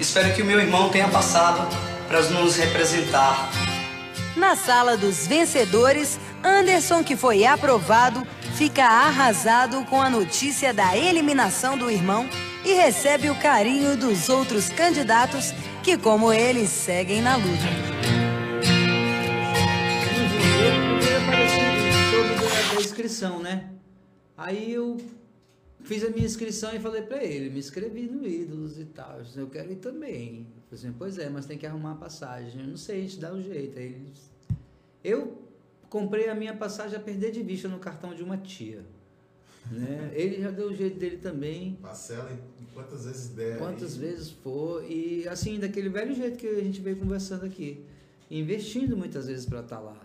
Espero que o meu irmão tenha passado para nos representar. Na sala dos vencedores, Anderson, que foi aprovado, fica arrasado com a notícia da eliminação do irmão e recebe o carinho dos outros candidatos que, como ele, seguem na luta. Inscrição, né? Aí eu fiz a minha inscrição e falei pra ele, me inscrevi no Ídolos e tal. Eu quero ir também. Eu falei assim, pois é, mas tem que arrumar a passagem. Eu não sei, a gente dá o jeito. Aí eu comprei a minha passagem a perder de vista no cartão de uma tia. Né? Ele já deu o jeito dele também. Parcela em quantas vezes der. Quantas vezes for, e assim, daquele velho jeito que a gente veio conversando aqui, investindo muitas vezes para estar lá.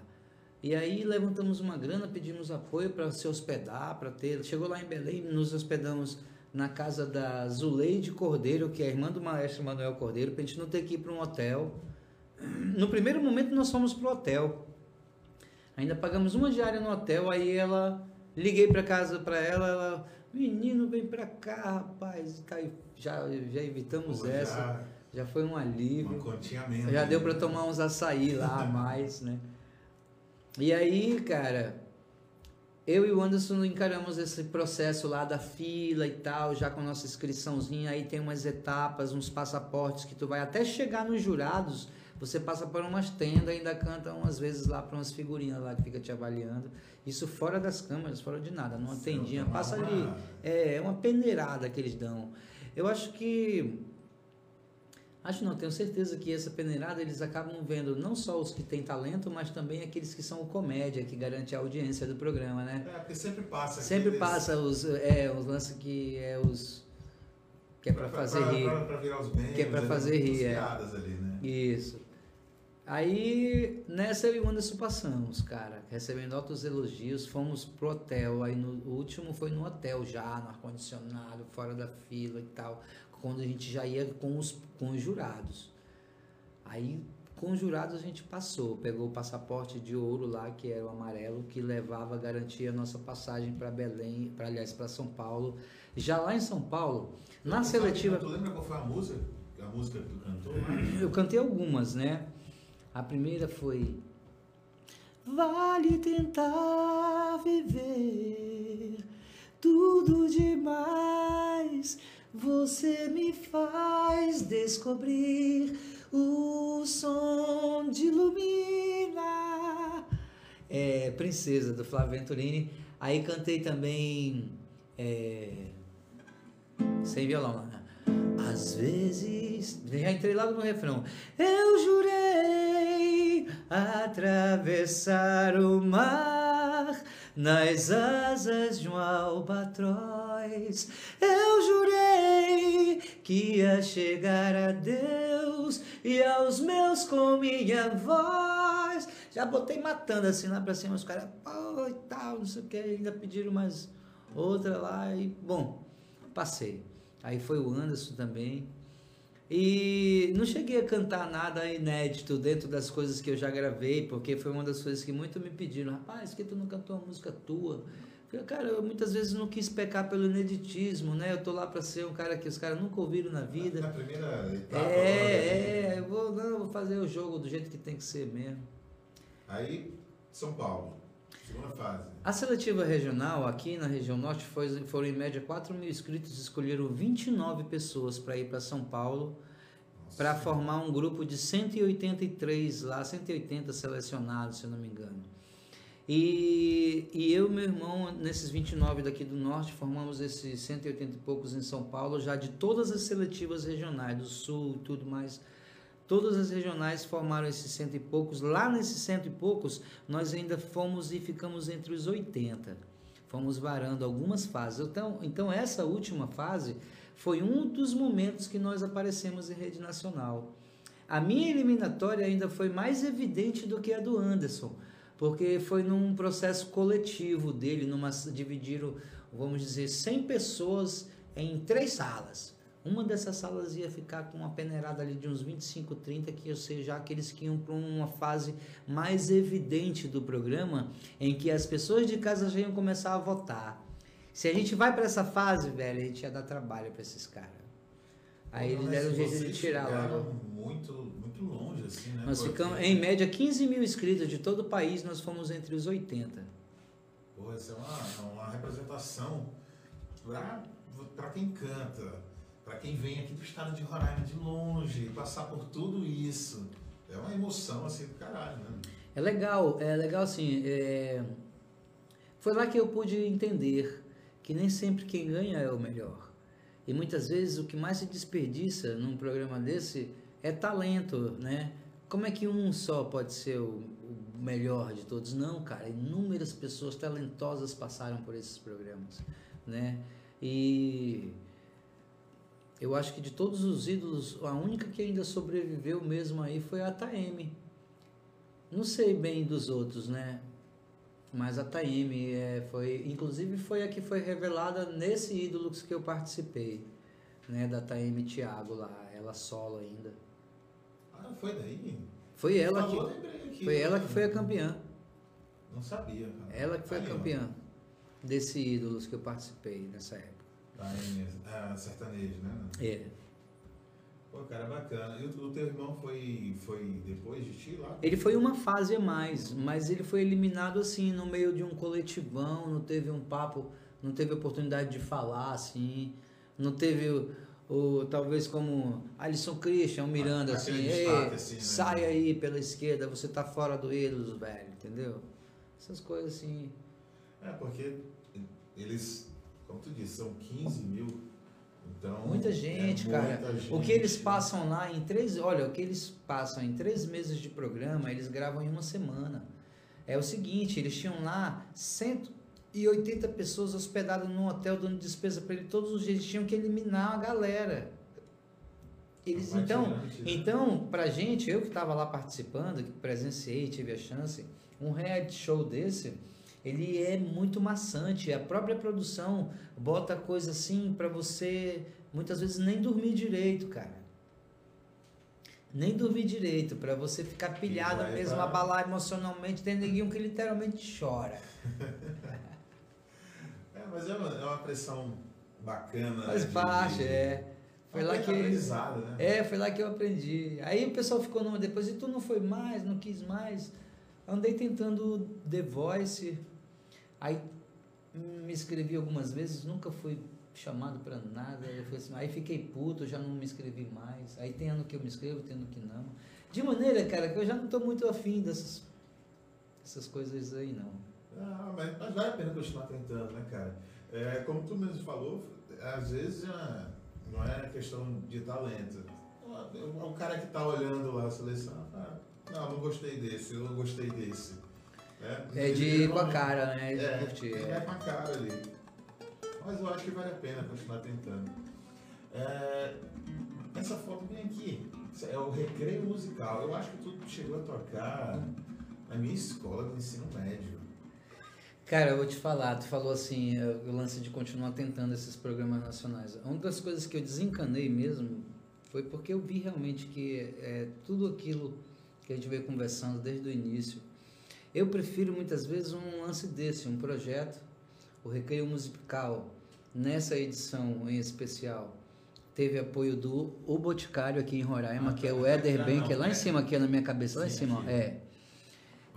E aí levantamos uma grana, pedimos apoio para se hospedar, para ter. Chegou lá em Belém, nos hospedamos na casa da Zuleide Cordeiro, que é a irmã do maestro Manuel Cordeiro, para a gente não ter que ir para um hotel. No primeiro momento nós fomos para o hotel. Ainda pagamos uma diária no hotel, aí ela liguei para casa para ela, ela, menino, vem para cá, rapaz, tá já já evitamos Pô, essa, já- já foi um alívio. Uma continha menos. Já deu né? para tomar uns açaí lá a mais, né? E aí, cara, eu e o Anderson encaramos esse processo lá da fila e tal, já com a nossa inscriçãozinha, aí tem umas etapas, uns passaportes que tu vai até chegar nos jurados, você passa por umas tendas, ainda canta umas vezes lá para umas figurinhas lá que fica te avaliando. Isso fora das câmeras, fora de nada, numa Você não tendinha, passa uma- ali. É, é uma peneirada que eles dão. Eu acho que Acho não, tenho certeza que essa peneirada eles acabam vendo não só os que têm talento, mas também aqueles que são o comédia, que garante a audiência do programa, né? É, porque sempre passa. Sempre aqueles- passa os, é, os lances que é os. que é pra fazer rir. Pra, pra virar os memes, Que é pra ali, fazer as rir, é. ali, né? Isso. Aí, nessa eu e o Anderson passamos, cara, recebendo altos elogios, fomos pro hotel, aí no o último foi no hotel já, no ar-condicionado, fora da fila e tal, quando a gente já ia com os, com os jurados. Aí, com os jurados a gente passou, pegou o passaporte de ouro lá, que era o amarelo, que levava, garantia a nossa passagem para Belém, para aliás, para São Paulo. Já lá em São Paulo, na seletiva... Tu lembra qual foi a música? A música que tu cantou? lá? Eu cantei algumas, né? A primeira foi Vale tentar viver tudo demais. Você me faz descobrir o som de ilumina. É, Princesa do Flávio Venturini. Aí cantei também é, sem violão né? Às vezes, já entrei logo no refrão. Eu jurei atravessar o mar nas asas de um albatroz. Eu jurei que ia chegar a Deus e aos meus com minha voz. Já botei matando assim lá pra cima, os caras, pô, e tal, não sei o que, ainda pediram mais outra lá e, bom, passei. Aí foi o Anderson também. E não cheguei a cantar nada inédito dentro das coisas que eu já gravei, porque foi uma das coisas que muito me pediram. Rapaz, que tu não cantou uma música tua? Cara, eu muitas vezes não quis pecar pelo ineditismo, né? Eu tô lá pra ser um cara que os caras nunca ouviram na Na vida. primeira etapa. É, né? é, eu vou, não, eu vou fazer o jogo do jeito que tem que ser mesmo. Aí, São Paulo. Segunda fase. A seletiva regional aqui na região norte foi, foram em média 4 mil inscritos, escolheram 29 pessoas para ir para São Paulo para formar um grupo de 183 lá, 180 selecionados, se eu não me engano. E, e eu e meu irmão, nesses 29 daqui do norte, formamos esses 180 e poucos em São Paulo, já de todas as seletivas regionais, do sul e tudo mais. Todas as regionais formaram esses cento e poucos. Lá nesses cento e poucos, nós ainda fomos e ficamos entre os 80. Fomos varando algumas fases. Então, então essa última fase foi um dos momentos que nós aparecemos em rede nacional. A minha eliminatória ainda foi mais evidente do que a do Anderson, porque foi num processo coletivo dele, numa dividiram vamos dizer, 100 pessoas em três salas. Uma dessas salas ia ficar com uma peneirada ali de uns 25, 30, que ou seja, aqueles que iam para uma fase mais evidente do programa, em que as pessoas de casa já iam começar a votar. Se a gente vai para essa fase, velho, a gente ia dar trabalho para esses caras. Aí eles deram um jeito de tirar logo. Muito, muito longe, assim, né? Nós Porque... ficamos, em média, 15 mil inscritos de todo o país, nós fomos entre os 80. Pô, essa é uma, uma representação para quem canta, para quem vem aqui do estado de Roraima de longe, passar por tudo isso. É uma emoção, assim, do caralho, né? É legal, é legal, assim, é... foi lá que eu pude entender que nem sempre quem ganha é o melhor. E muitas vezes o que mais se desperdiça num programa desse é talento, né? Como é que um só pode ser o, o melhor de todos? Não, cara, inúmeras pessoas talentosas passaram por esses programas, né? E eu acho que de todos os ídolos, a única que ainda sobreviveu mesmo aí foi a Taeme. Não sei bem dos outros, né? Mas a Taime é, foi, inclusive foi a que foi revelada nesse Ídolos que eu participei, né, da Taime Thiago lá, ela solo ainda. Ah, foi daí? Foi ela Falou, que aqui, foi ela que foi a campeã. Não sabia, cara. Ela que foi Aí, a campeã desse Ídolos que eu participei nessa época. É, sertanejo, né? É. Pô, cara, bacana. E o, teu irmão foi, foi depois de ti lá? Ele foi uma fase a mais, mas ele foi eliminado assim, no meio de um coletivão, não teve um papo, não teve oportunidade de falar, assim, não teve o, o talvez como Alisson Christian, Miranda, assim, destaque, assim né? sai aí pela esquerda, você tá fora do Elos, velho, entendeu? Essas coisas assim. É, porque eles, como tu disse, são 15 mil então, muita gente, é cara. Muita gente. O que eles passam lá em três. Olha, o que eles passam em três meses de programa, eles gravam em uma semana. É o seguinte, eles tinham lá 180 pessoas hospedadas num hotel dando despesa para ele todos os dias. Eles tinham que eliminar a galera. Eles, então, né? então, pra gente, eu que estava lá participando, que presenciei, tive a chance, um reality show desse ele é muito maçante. A própria produção bota coisa assim para você muitas vezes nem dormir direito, cara. Nem dormir direito, para você ficar pilhado mesmo, pra... abalar emocionalmente. Tem neguinho que literalmente chora. é, mas é uma, é uma pressão bacana. Faz né, parte, de, é. Foi lá que né? É, foi lá que eu aprendi. Aí o pessoal ficou não, depois e tu não foi mais, não quis mais. Andei tentando The Voice, Aí me inscrevi algumas vezes, nunca fui chamado para nada. Assim, aí fiquei puto, já não me inscrevi mais. Aí tem ano que eu me inscrevo, tem ano que não. De maneira, cara, que eu já não estou muito afim dessas, dessas coisas aí, não. Ah, mas, mas vale a pena continuar tentando, né, cara? É, como tu mesmo falou, às vezes é, não é questão de talento. O cara que está olhando a seleção, ah, não, não gostei desse, eu gostei desse. É, é de ir com a cara, né? De é, curtir. É. com a cara ali. Mas eu acho que vale a pena continuar tentando. É, essa foto vem aqui. É o recreio musical. Eu acho que tu chegou a tocar na minha escola do ensino médio. Cara, eu vou te falar, tu falou assim, é, o lance de continuar tentando esses programas nacionais. Uma das coisas que eu desencanei mesmo foi porque eu vi realmente que é, tudo aquilo que a gente veio conversando desde o início, eu prefiro muitas vezes um lance desse, um projeto, o Recreio Musical, nessa edição em especial, teve apoio do O Boticário aqui em Roraima, ah, que é tá. o Éder Ben, que é lá em cima, aqui na minha cabeça, lá em cima, é.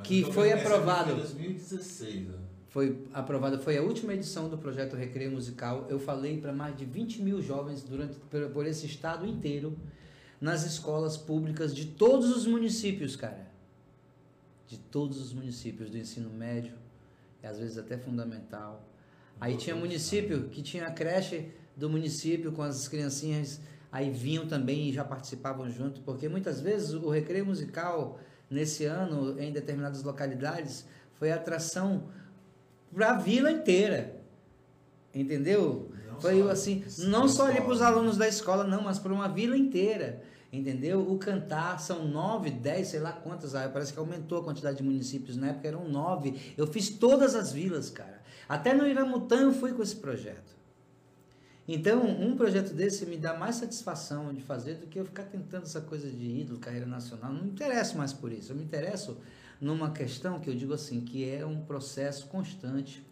que foi aprovado. Em 2016, né? Foi aprovada, foi a última edição do projeto Recreio Musical. Eu falei para mais de 20 mil jovens durante por, por esse estado inteiro, nas escolas públicas de todos os municípios, cara de todos os municípios do ensino médio, e às vezes até fundamental. Aí tinha município que tinha a creche do município com as criancinhas, aí vinham também e já participavam junto, porque muitas vezes o recreio musical nesse ano em determinadas localidades foi atração para a vila inteira. Entendeu? Não foi só, assim, não só ali para os alunos da escola, não, mas para uma vila inteira. Entendeu? O cantar são nove, dez, sei lá quantas, ah, parece que aumentou a quantidade de municípios, na época eram nove. Eu fiz todas as vilas, cara. Até no Iramutã eu fui com esse projeto. Então, um projeto desse me dá mais satisfação de fazer do que eu ficar tentando essa coisa de ídolo, carreira nacional. Não me interesso mais por isso. Eu me interesso numa questão que eu digo assim, que é um processo constante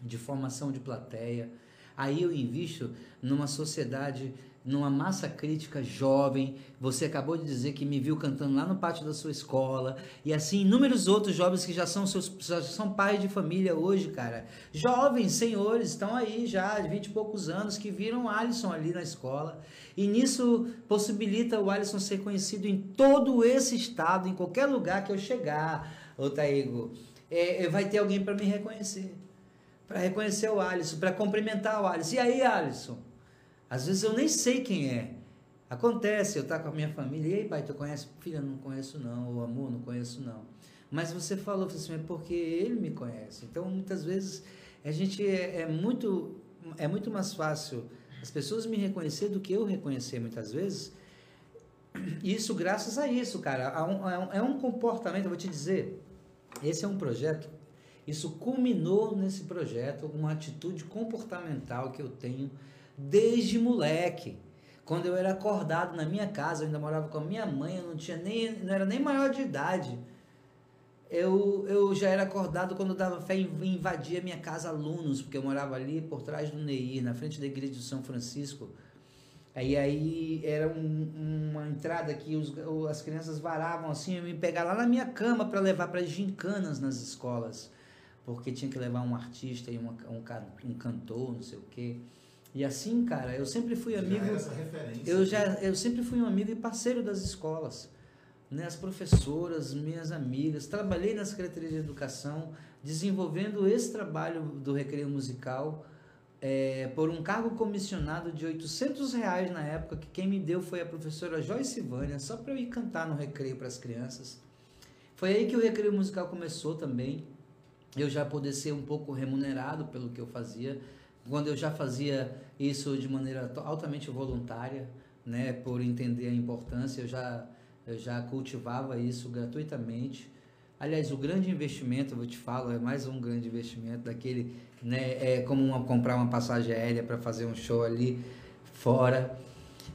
de formação de plateia. Aí eu invisto numa sociedade numa massa crítica jovem. Você acabou de dizer que me viu cantando lá no pátio da sua escola. E assim, inúmeros outros jovens que já são seus já são pais de família hoje, cara. Jovens, senhores, estão aí já, de 20 e poucos anos, que viram Alisson ali na escola. E nisso possibilita o Alisson ser conhecido em todo esse estado, em qualquer lugar que eu chegar, ô Taigo. É, é vai ter alguém para me reconhecer. Para reconhecer o Alisson, para cumprimentar o Alisson. E aí, Alisson? Às vezes eu nem sei quem é. Acontece, eu tá com a minha família, e aí pai, tu conhece? Filha, não conheço não, ou amor, não conheço não. Mas você falou assim, é porque ele me conhece. Então, muitas vezes, a gente é, é, muito, é muito mais fácil as pessoas me reconhecer do que eu reconhecer muitas vezes. Isso graças a isso, cara. É um, é um comportamento, eu vou te dizer, esse é um projeto, isso culminou nesse projeto, uma atitude comportamental que eu tenho desde moleque. Quando eu era acordado na minha casa, eu ainda morava com a minha mãe, eu não tinha nem, não era nem maior de idade. Eu, eu já era acordado quando dava fé em invadir a minha casa alunos, porque eu morava ali por trás do Neir, na frente da igreja de São Francisco. Aí, aí era um, uma entrada que os, as crianças varavam assim, me pegar lá na minha cama para levar para gincanas nas escolas, porque tinha que levar um artista e uma, um, um cantor, não sei o quê. E assim, cara, eu sempre fui amigo. eu já, eu sempre fui um amigo e parceiro das escolas. Né, as professoras, minhas amigas, trabalhei na Secretaria de Educação, desenvolvendo esse trabalho do recreio musical é, por um cargo comissionado de 800 reais na época, que quem me deu foi a professora Joyce Vânia, só para eu ir cantar no recreio para as crianças. Foi aí que o recreio musical começou também, eu já poder ser um pouco remunerado pelo que eu fazia, quando eu já fazia isso de maneira altamente voluntária, né, por entender a importância, eu já, eu já cultivava isso gratuitamente. Aliás, o grande investimento, eu te falar, é mais um grande investimento daquele, né, é como uma, comprar uma passagem aérea para fazer um show ali fora.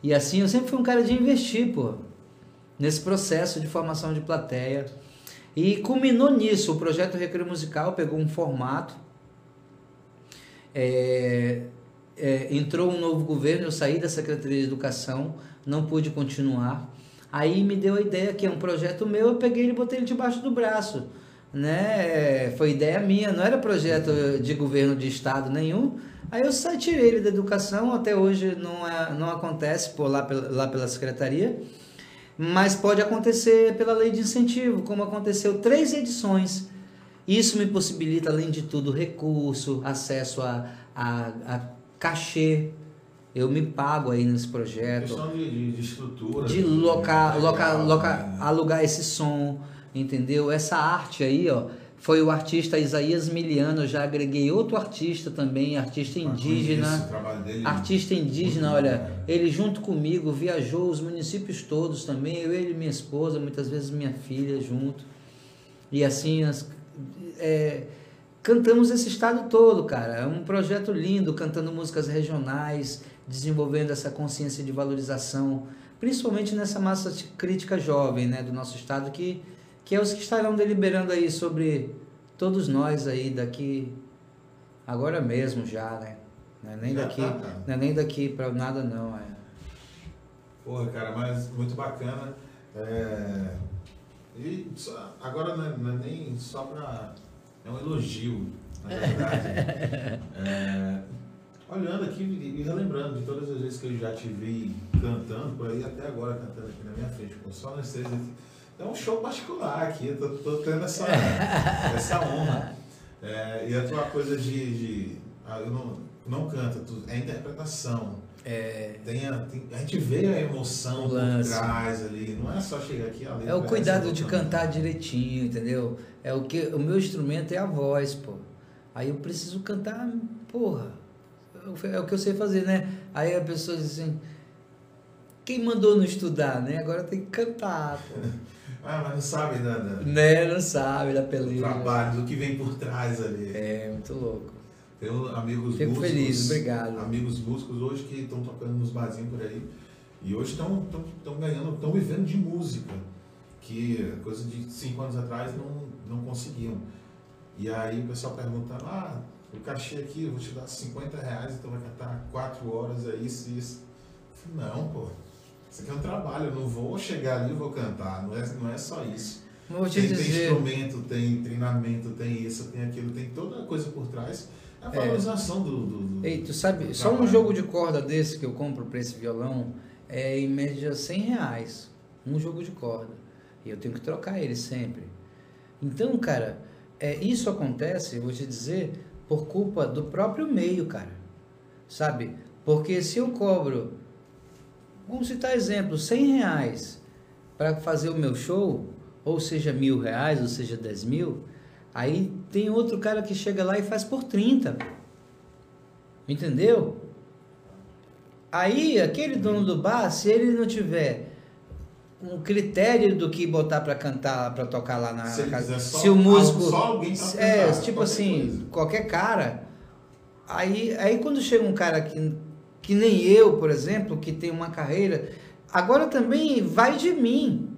E assim, eu sempre fui um cara de investir, pô, nesse processo de formação de plateia. E culminou nisso, o projeto Recreio Musical pegou um formato é, é, entrou um novo governo, eu saí da Secretaria de Educação, não pude continuar. Aí me deu a ideia que é um projeto meu, eu peguei ele e botei ele debaixo do braço. Né? Foi ideia minha, não era projeto de governo de estado nenhum. Aí eu saí, tirei ele da educação, até hoje não, é, não acontece por lá, lá pela secretaria, mas pode acontecer pela lei de incentivo, como aconteceu três edições isso me possibilita, além de tudo, recurso, acesso a, a, a cachê. Eu me pago aí nesse projeto. Questão de, de, de estrutura. De locar, locar, locar, né? alugar esse som, entendeu? Essa arte aí, ó. Foi o artista Isaías Miliano, eu já agreguei outro artista também, artista indígena. Artista indígena, olha, ele junto comigo viajou os municípios todos também, eu, ele e minha esposa, muitas vezes minha filha junto. E assim, as, é, cantamos esse estado todo, cara. É um projeto lindo, cantando músicas regionais, desenvolvendo essa consciência de valorização, principalmente nessa massa crítica jovem, né, do nosso estado que que é os que estarão deliberando aí sobre todos nós aí daqui agora mesmo já, né? Não é nem já daqui, tá, não é nem daqui para nada não, é. Porra, cara, mas muito bacana. É... E só, agora não é, não é, nem só para. É um elogio, na verdade. é, olhando aqui e relembrando de todas as vezes que eu já te vi cantando, por aí até agora cantando aqui na minha frente, com só nós três aqui. É um show particular aqui, eu tô, tô tendo essa, essa honra. É, e a tua coisa de. de ah, eu não, não canta, tu, é interpretação. É... Tem a, tem, a gente vê a emoção por trás ali, não é só chegar aqui É o cuidado de cantar direitinho, entendeu? É o que o meu instrumento é a voz, pô. Aí eu preciso cantar, porra. É o que eu sei fazer, né? Aí a pessoa diz assim: quem mandou não estudar, né? Agora tem que cantar. Pô. Ah, mas não sabe da, da, Né? Não sabe da do peleja. trabalho, do que vem por trás ali. É, muito louco. Um- amigos Fico músicos. feliz, obrigado. Amigos músicos hoje que estão tocando nos barzinhos por aí. E hoje estão ganhando, estão vivendo de música. Que coisa de cinco anos atrás não, não conseguiam. E aí o pessoal pergunta, ah, o cachê aqui, eu vou te dar 50 reais, então vai cantar quatro horas, é isso isso. Não, pô. Isso aqui é um trabalho, eu não vou chegar ali e vou cantar. Não é, não é só isso. Tem, tem instrumento, tem treinamento, tem isso, tem aquilo, tem toda a coisa por trás. É a valorização do, do, do- Ei, tu sabe, do só um jogo de corda desse que eu compro para esse violão é em média 100 reais. Um jogo de corda. E eu tenho que trocar ele sempre. Então, cara, é, isso acontece, eu vou te dizer, por culpa do próprio meio, cara. Sabe? Porque se eu cobro, vamos citar exemplo, 100 reais para fazer o meu show, ou seja, mil reais, ou seja, 10 mil, aí tem outro cara que chega lá e faz por 30. Entendeu? Aí, aquele dono do bar, se ele não tiver um critério do que botar para cantar, para tocar lá na, Se casa, só se o músico, só alguém pra é, tipo qualquer assim, coisa. qualquer cara, aí, aí quando chega um cara que, que nem eu, por exemplo, que tem uma carreira, agora também vai de mim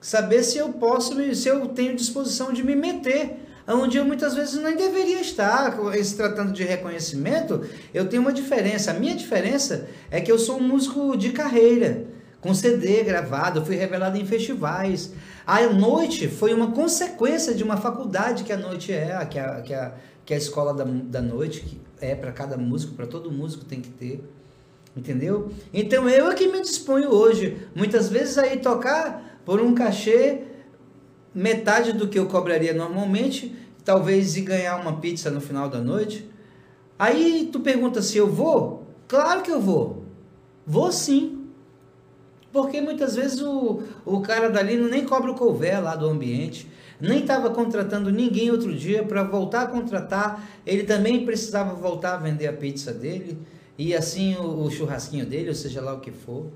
saber se eu posso, se eu tenho disposição de me meter onde eu muitas vezes nem deveria estar, se tratando de reconhecimento, eu tenho uma diferença. A minha diferença é que eu sou um músico de carreira, com CD gravado, fui revelado em festivais. A noite foi uma consequência de uma faculdade que a noite é, que a, que a, que a escola da, da noite, que é para cada músico, para todo músico tem que ter. Entendeu? Então eu é que me disponho hoje, muitas vezes aí tocar por um cachê metade do que eu cobraria normalmente, talvez e ganhar uma pizza no final da noite. Aí tu pergunta se eu vou? Claro que eu vou. Vou sim. Porque muitas vezes o, o cara dali nem cobra o couvé lá do ambiente, nem estava contratando ninguém outro dia para voltar a contratar. Ele também precisava voltar a vender a pizza dele e assim o, o churrasquinho dele, ou seja lá o que for.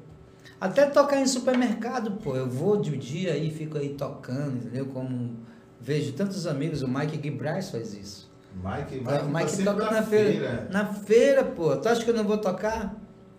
Até tocar em supermercado, pô, eu vou de dia e fico aí tocando, entendeu? Como vejo tantos amigos, o Mike Guibraz faz isso. Mike, Mike, tá o Mike sempre toca na feira. Na feira, pô. Tu acha que eu não vou tocar?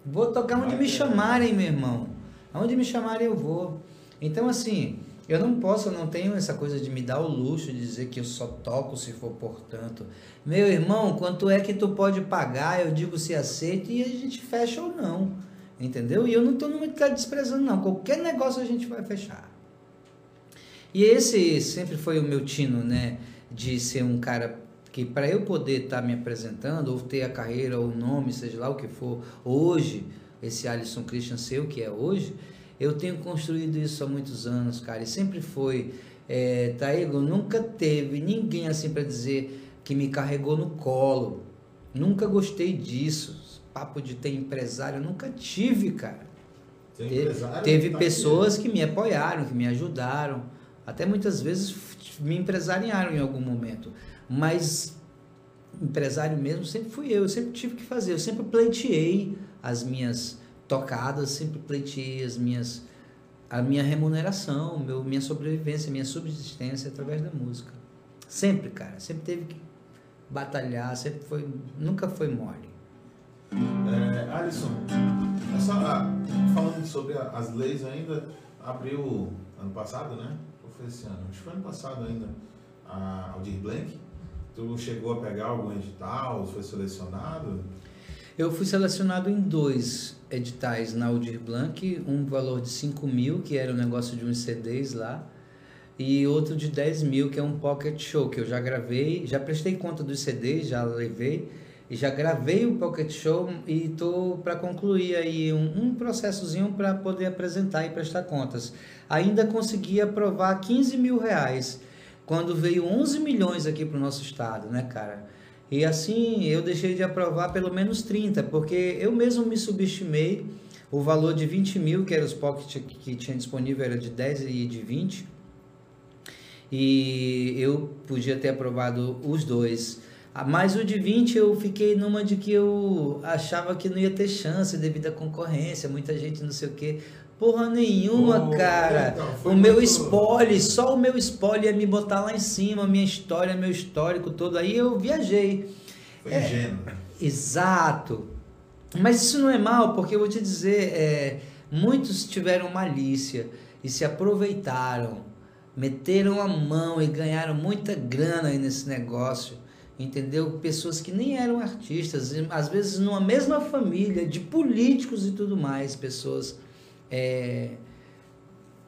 Vou tocar onde Vai me ter, chamarem, meu irmão. Aonde me chamarem eu vou. Então, assim, eu não posso, eu não tenho essa coisa de me dar o luxo de dizer que eu só toco se for portanto. Meu irmão, quanto é que tu pode pagar? Eu digo se aceita e a gente fecha ou não. Entendeu? E eu não estou nunca desprezando, não. Qualquer negócio a gente vai fechar. E esse sempre foi o meu tino, né? De ser um cara que para eu poder estar me apresentando, ou ter a carreira, ou o nome, seja lá o que for, hoje, esse Alisson Christian ser o que é hoje, eu tenho construído isso há muitos anos, cara, e sempre foi. É, Taego nunca teve ninguém assim para dizer que me carregou no colo. Nunca gostei disso. Papo de ter empresário, eu nunca tive, cara. Teve, teve tá pessoas que me apoiaram, que me ajudaram, até muitas vezes me empresariaram em algum momento, mas empresário mesmo sempre fui eu, eu sempre tive que fazer, eu sempre pleiteei as minhas tocadas, sempre pleiteei as minhas a minha remuneração, meu, minha sobrevivência, minha subsistência através da música. Sempre, cara, sempre teve que batalhar, sempre foi, nunca foi mole. É, Alisson, é só, ah, falando sobre as leis ainda, abriu ano passado, né? Ou foi esse ano? Acho que foi ano passado ainda, a Aldir Blank. Tu chegou a pegar algum edital, foi selecionado? Eu fui selecionado em dois editais na Aldir Blanc, um valor de 5 mil, que era um negócio de uns CDs lá, e outro de 10 mil, que é um pocket show, que eu já gravei, já prestei conta dos CDs, já levei, já gravei o pocket show e tô para concluir aí um, um processozinho para poder apresentar e prestar contas. Ainda consegui aprovar 15 mil reais, quando veio 11 milhões aqui para o nosso estado, né, cara? E assim eu deixei de aprovar pelo menos 30, porque eu mesmo me subestimei. O valor de 20 mil, que era os pocket que tinha disponível, era de 10 e de 20. E eu podia ter aprovado os dois. Ah, Mas o de 20 eu fiquei numa de que eu achava que não ia ter chance devido à concorrência, muita gente não sei o quê. Porra nenhuma, Pô, cara. então, o meu muito- spoiler, só o meu spoiler ia me botar lá em cima, minha história, meu histórico todo. Aí eu viajei. Foi ingênuo. Exato. Mas isso não é mal, porque eu vou te dizer, é, muitos tiveram malícia e se aproveitaram, meteram a mão e ganharam muita grana aí nesse negócio. Entendeu? Pessoas que nem eram artistas, às vezes numa mesma família, de políticos e tudo mais, pessoas é,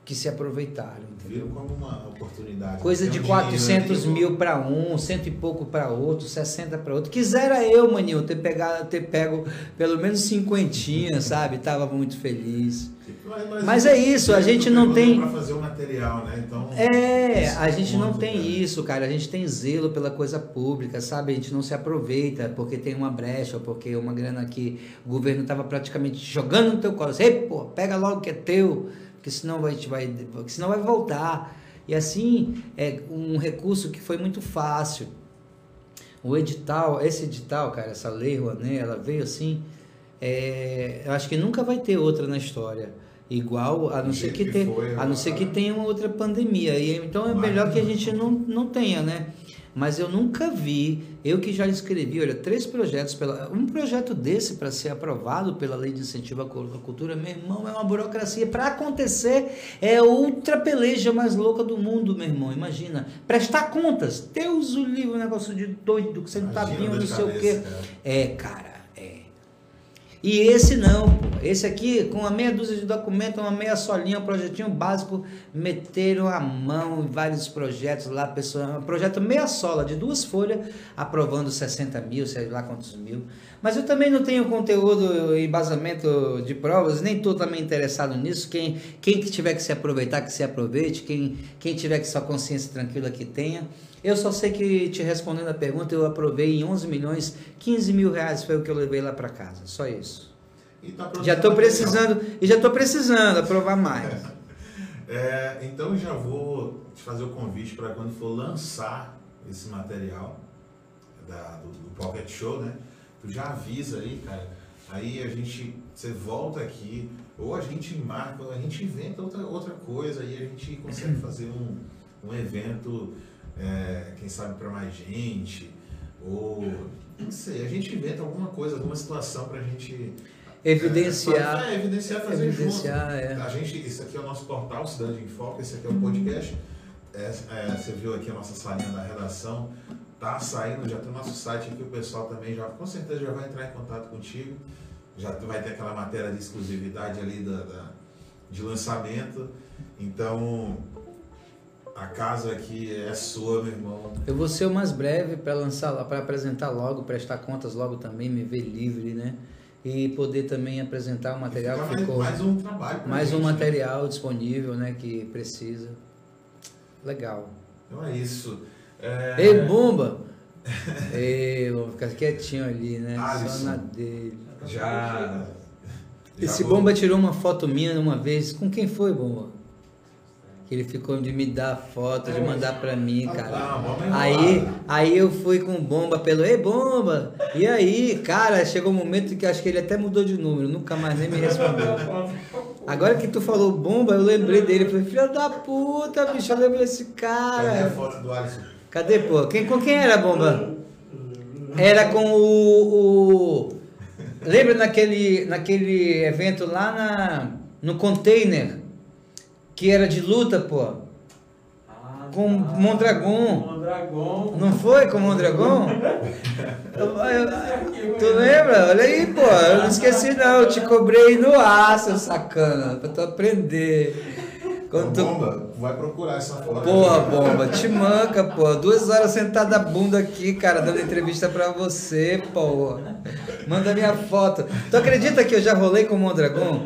que se aproveitaram. Entendeu? Viram como uma oportunidade. Coisa Tem de um 400 dinheiro mil para um, cento e pouco para outro, 60 para outro. Quisera eu, maninho, ter, pegado, ter pego pelo menos cinquentinha, sabe? Tava muito feliz. Mas, Mas é isso, a gente não tem- para fazer o material, né? Então. É, a gente não tem cara. isso, cara. A gente tem zelo pela coisa pública, sabe? A gente não se aproveita porque tem uma brecha, porque uma grana que o governo estava praticamente jogando no teu colo. Ei, pô, pega logo que é teu, porque senão vai, vai, porque senão vai voltar. E assim, é um recurso que foi muito fácil. O edital, esse edital, cara, essa lei Rouanet, ela veio assim, é, eu acho que nunca vai ter outra na história. Igual, a não Do ser que, que foi a não ser que tenha uma outra pandemia. E, então é melhor que a gente não, não tenha, né? Mas eu nunca vi, eu que já escrevi, olha, três projetos, pela, um projeto desse para ser aprovado pela Lei de Incentivo à Cu- à Cultura, meu irmão, é uma burocracia. Para acontecer, é a ultra peleja mais louca do mundo, meu irmão. Imagina. Prestar contas. Deus o livre, um negócio de doido, que você não tá não sei o quê. cara. É, cara, é. E esse não. Esse aqui, com uma meia dúzia de documentos, uma meia solinha, um projetinho básico, meteram a mão em vários projetos lá, pessoa, um projeto meia sola, de duas folhas, aprovando 60 mil, sei lá quantos mil. Mas eu também não tenho conteúdo, embasamento de provas, nem estou também interessado nisso. Quem, quem que tiver que se aproveitar, que se aproveite. Quem, quem tiver que sua consciência tranquila, que tenha. Eu só sei que, te respondendo a pergunta, eu aprovei em 11 milhões, 15 mil reais foi o que eu levei lá para casa. Só isso. E tá Já estou precisando, e já estou precisando aprovar mais. É, então já vou te fazer o convite para quando for lançar esse material da- do, do Pocket Show, né? Tu já avisa aí, cara. Aí a gente, você volta aqui, ou a gente marca, ou a gente inventa outra, outra coisa, aí a gente consegue fazer um, um evento, é, quem sabe para mais gente, ou não sei, a gente inventa alguma coisa, alguma situação para a gente Evidenciar. é, evidenciar, fazer Evidenciar, junto. é. A gente, isso aqui é o nosso portal Cidade em Foco, esse aqui é o podcast. É, é, você viu aqui a nossa salinha da redação. Tá saindo, já tem o nosso site aqui, o pessoal também já, com certeza já vai entrar em contato contigo. Já vai ter aquela matéria de exclusividade ali da, da- de lançamento. Então, a casa aqui é sua, meu irmão. Eu vou ser o mais breve para lançar lá, para apresentar logo, prestar contas logo também, me ver livre, né? E poder também apresentar o material que ficou. mais um trabalho. mais um gente, né? material disponível, né? Que precisa. Legal. Então é isso. É, Ei, bomba! Ei, vou ficar quietinho ali, né? Só Alisson. na dele. Já. Esse bomba tirou uma foto minha uma vez. Com quem foi, bomba? Ele ficou de me dar foto, de mandar pra mim, cara. tá, é Aí, aí eu fui com bomba pelo. Ei, bomba! E aí, cara, chegou um momento que acho que ele até mudou de número, nunca mais nem me respondeu. Agora que tu falou bomba, eu lembrei dele. Falei, filho da puta, bicho, eu lembro desse Cadê a cara. foto do Alisson? Cadê, pô? Quem, com quem era a bomba? Era com o. o- Lembra naquele, naquele evento lá na, no container? Que era de luta, pô? Com Mondragon. Mondragon. Não foi com o Mondragon? Eu- eu- tu lembra? Olha aí, pô. Eu não esqueci, não. Eu te cobrei no ar, seu sacana. Pra tu aprender. Quando tu, Bomba, vai procurar essa foto. Porra, bomba, te manca, pô. Duas horas sentada a bunda aqui, cara, dando entrevista pra você, pô. Manda minha foto. Tu acredita que eu já rolei com o Mondragon?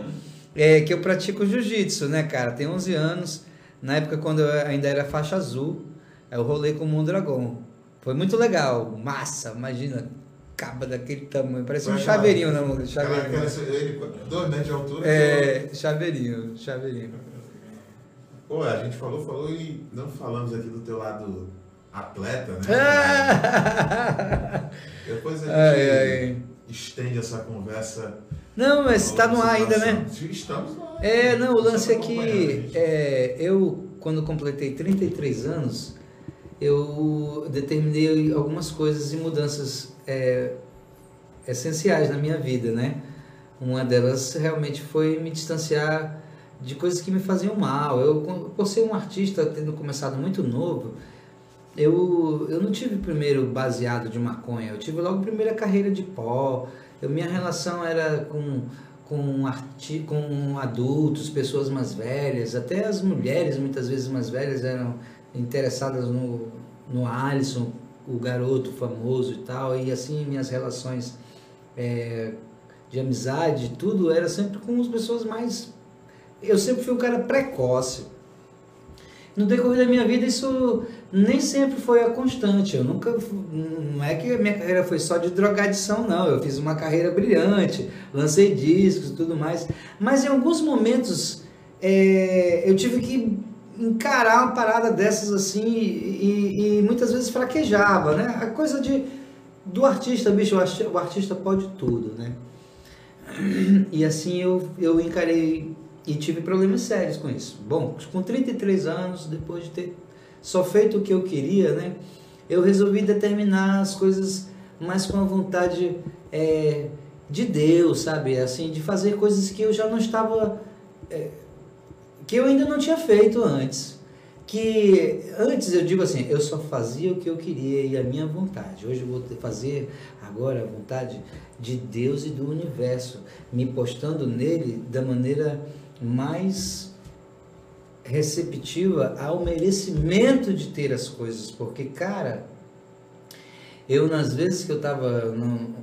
É, que eu pratico jiu-jitsu, né, cara? Tem 11 anos. Na época, quando eu ainda era faixa azul, eu rolei com o Mondragon. Foi muito legal. Massa, imagina. Caba daquele tamanho. Parece um chaveirinho na mão. Aquela, Chaveirinho. ele, dois metros de altura. É, chaveirinho, chaveirinho. Pô, a gente falou, falou e não falamos aqui do teu lado atleta, né? Ah! Depois a gente Ai, ai. estende essa conversa. Não, mas está no ar ainda, né? Estamos no ar. É, não, o lance é que é, eu, quando completei 33 anos, eu determinei algumas coisas e mudanças é, essenciais na minha vida, né? Uma delas realmente foi me distanciar de coisas que me faziam mal. Eu, por ser um artista, tendo começado muito novo, eu, eu não tive primeiro baseado de maconha, eu tive logo primeiro a carreira de pó. Eu, minha relação era com, com, arti com adultos, pessoas mais velhas, até as mulheres muitas vezes mais velhas eram interessadas no, no Alisson, o garoto famoso e tal, e assim minhas relações é, de amizade, tudo era sempre com as pessoas mais. Eu sempre fui um cara precoce. No decorrer da minha vida, isso nem sempre foi a constante. Eu nunca. Não é que a minha carreira foi só de drogadição, não. Eu fiz uma carreira brilhante, lancei discos e tudo mais. Mas em alguns momentos é, eu tive que encarar uma parada dessas assim e, e muitas vezes fraquejava, né? A coisa de do artista, bicho, o artista pode tudo, né? E assim eu, eu encarei e tive problemas sérios com isso. Bom, com 33 anos, depois de ter só feito o que eu queria, né? Eu resolvi determinar as coisas mais com a vontade é, de Deus, sabe? Assim, de fazer coisas que eu já não estava. é, que eu ainda não tinha feito antes. Que antes eu digo assim, eu só fazia o que eu queria e a minha vontade. Hoje eu vou fazer agora a vontade de Deus e do universo, me postando nele da maneira mais receptiva ao merecimento de ter as coisas, porque cara, eu nas vezes que eu estava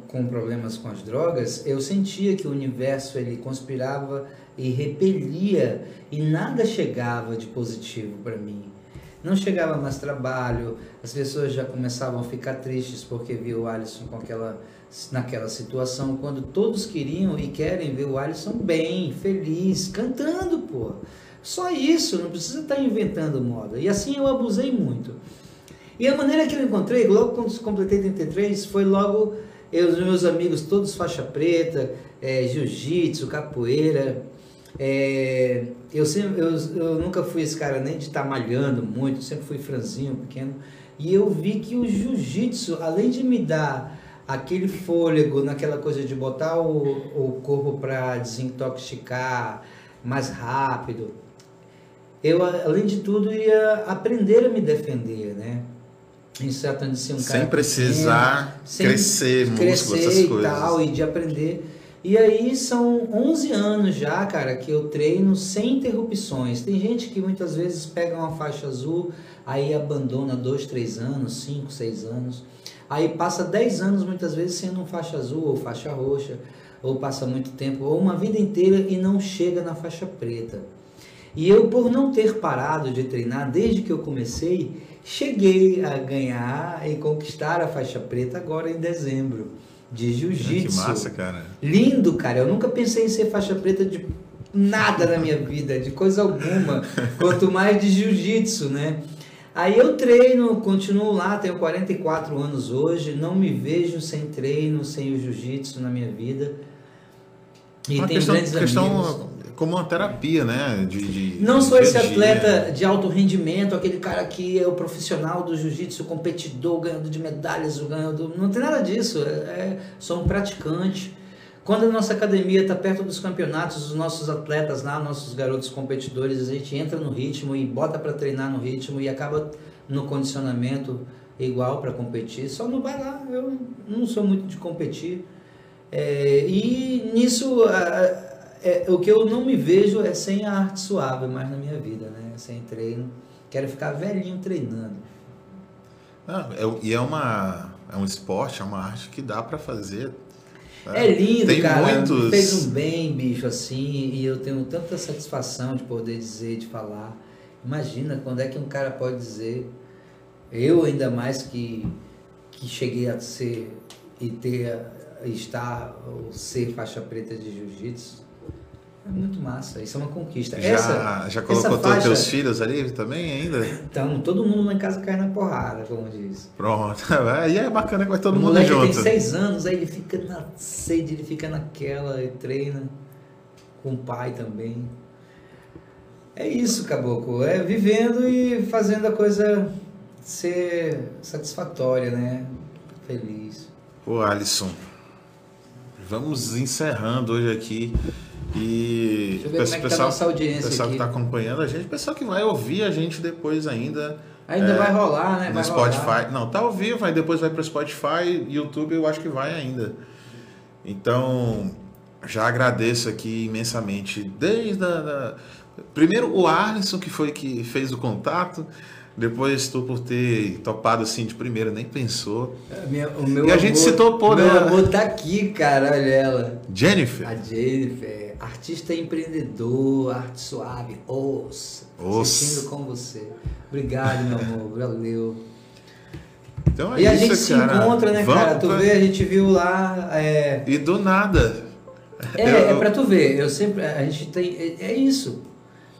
com problemas com as drogas, eu sentia que o universo ele conspirava e repelia e nada chegava de positivo para mim. Não chegava mais trabalho, as pessoas já começavam a ficar tristes porque viu o Alisson com aquela naquela situação quando todos queriam e querem ver o Alisson bem, feliz, cantando, pô. Só isso, não precisa estar inventando moda. E assim eu abusei muito. E a maneira que eu encontrei, logo quando completei 33, foi logo eu, os meus amigos todos faixa preta, é, jiu-jitsu, capoeira. É, eu, sempre, eu, eu nunca fui esse cara nem de estar malhando muito, sempre fui franzinho, pequeno. E eu vi que o jiu-jitsu, além de me dar aquele fôlego, naquela coisa de botar o, o corpo para desintoxicar mais rápido, eu, além de tudo, ia aprender a me defender, né? Em se tratando de ser um cara Sem precisar pequeno, sem crescer músculo, crescer essas e coisas. tal, e de aprender. E aí são 11 anos já, cara, que eu treino sem interrupções. Tem gente que muitas vezes pega uma faixa azul, aí abandona 2, 3 anos, 5, 6 anos. Aí passa 10 anos muitas vezes sendo um faixa azul ou faixa roxa, ou passa muito tempo, ou uma vida inteira e não chega na faixa preta. E eu, por não ter parado de treinar desde que eu comecei, cheguei a ganhar e conquistar a faixa preta agora em dezembro, de Que jiu-jitsu. massa, cara. Lindo, cara. Eu nunca pensei em ser faixa preta de nada na minha vida, de coisa alguma, quanto mais de jiu-jitsu, né? Aí eu treino, continuo lá, tenho 44 anos hoje, não me vejo sem treino, sem o jiu-jitsu na minha vida. E uma tenho questão, grandes amigos. questão como uma terapia, né? De, de- Não sou esse atleta de alto rendimento, aquele cara que é o profissional do jiu-jitsu, competidor, ganhando de medalhas, ganhando. Não tem nada disso. É, é- sou um praticante. Quando a nossa academia está perto dos campeonatos, os nossos atletas lá, nossos garotos competidores, a gente entra no ritmo e bota para treinar no ritmo e acaba no condicionamento igual para competir. Só não vai lá, eu não sou muito de competir. É, e nisso, a- é, o que eu não me vejo é sem a arte suave mais na minha vida, né? Sem treino. Quero ficar velhinho treinando. Não, é- e é uma é um esporte, é uma arte que dá pra fazer. Né? É lindo, Tem cara. muitos. Fez um bem, bicho, assim, e eu tenho tanta satisfação de poder dizer, de falar. Imagina quando é que um cara pode dizer, eu ainda mais que, que cheguei a ser e ter, estar, ou ser faixa preta de jiu-jitsu, É muito massa, isso é uma conquista. Já, essa, já colocou todos faixa, teus filhos ali também ainda? Então, todo mundo lá em casa cai na porrada, como diz. Pronto. Aí é bacana que vai todo o mundo junto. tem seis anos, aí ele fica na sede, ele fica naquela, e treina com o pai também. É isso, caboclo. É vivendo e fazendo a coisa ser satisfatória, né? Feliz. Pô, Alisson, vamos encerrando hoje aqui. E Deixa eu ver como é que tá a nossa audiência pessoal aqui. que está acompanhando a gente, pessoal que vai ouvir a gente depois ainda. Ainda é, vai rolar, né? No Vai Spotify. rolar. Não, tá ao vivo, aí depois vai para o Spotify, YouTube eu acho que vai ainda. Então, já agradeço aqui imensamente. Desde a. Da... Primeiro o Arlisson, que foi que fez o contato. Depois tu por ter topado assim de primeira, nem pensou. A minha- o meu E a gente amor- se topou, meu né? amor tá aqui, cara, olha ela. Jennifer. A Jennifer, artista empreendedor, arte suave, os. Assistindo com você. Obrigado, meu amor, valeu. Então é e a isso, gente se cara. encontra, né, Vamos cara? Tu pra- vê, a gente viu lá. É, E do nada. é, Eu- é pra tu ver, eu sempre. A gente tem. É, é isso.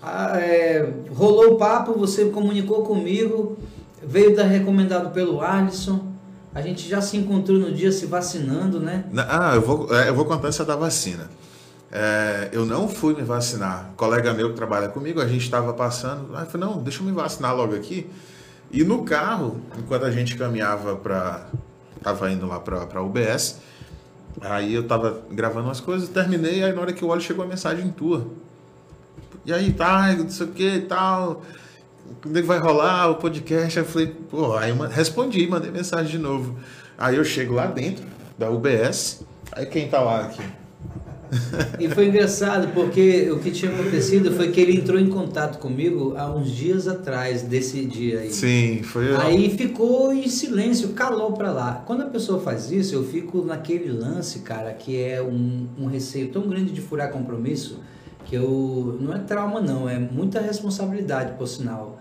Ah, é, rolou o papo, você comunicou comigo, veio dar recomendado pelo Alisson. A gente já se encontrou no dia se vacinando, né? Ah, eu vou, é, eu vou contar essa da vacina. É, eu não fui me vacinar. Um colega meu que trabalha comigo, a gente estava passando. Aí eu falei, não, deixa eu me vacinar logo aqui. E no carro, enquanto a gente caminhava para. Tava indo lá para a UBS. Aí eu tava gravando umas coisas, terminei, aí na hora que eu olho chegou a mensagem tua. E aí, tá, não sei o que e tal. Quando é que vai rolar o podcast? Eu falei, pô, aí eu respondi, mandei mensagem de novo. Aí eu chego lá dentro da UBS, aí quem tá lá aqui? E foi engraçado porque o que tinha acontecido foi que ele entrou em contato comigo há uns dias atrás desse dia aí. Sim, foi eu. Aí ficou em silêncio, calou pra lá. Quando a pessoa faz isso, eu fico naquele lance, cara, que é um, um receio tão grande de furar compromisso que eu. Não é trauma, não, é muita responsabilidade, por sinal.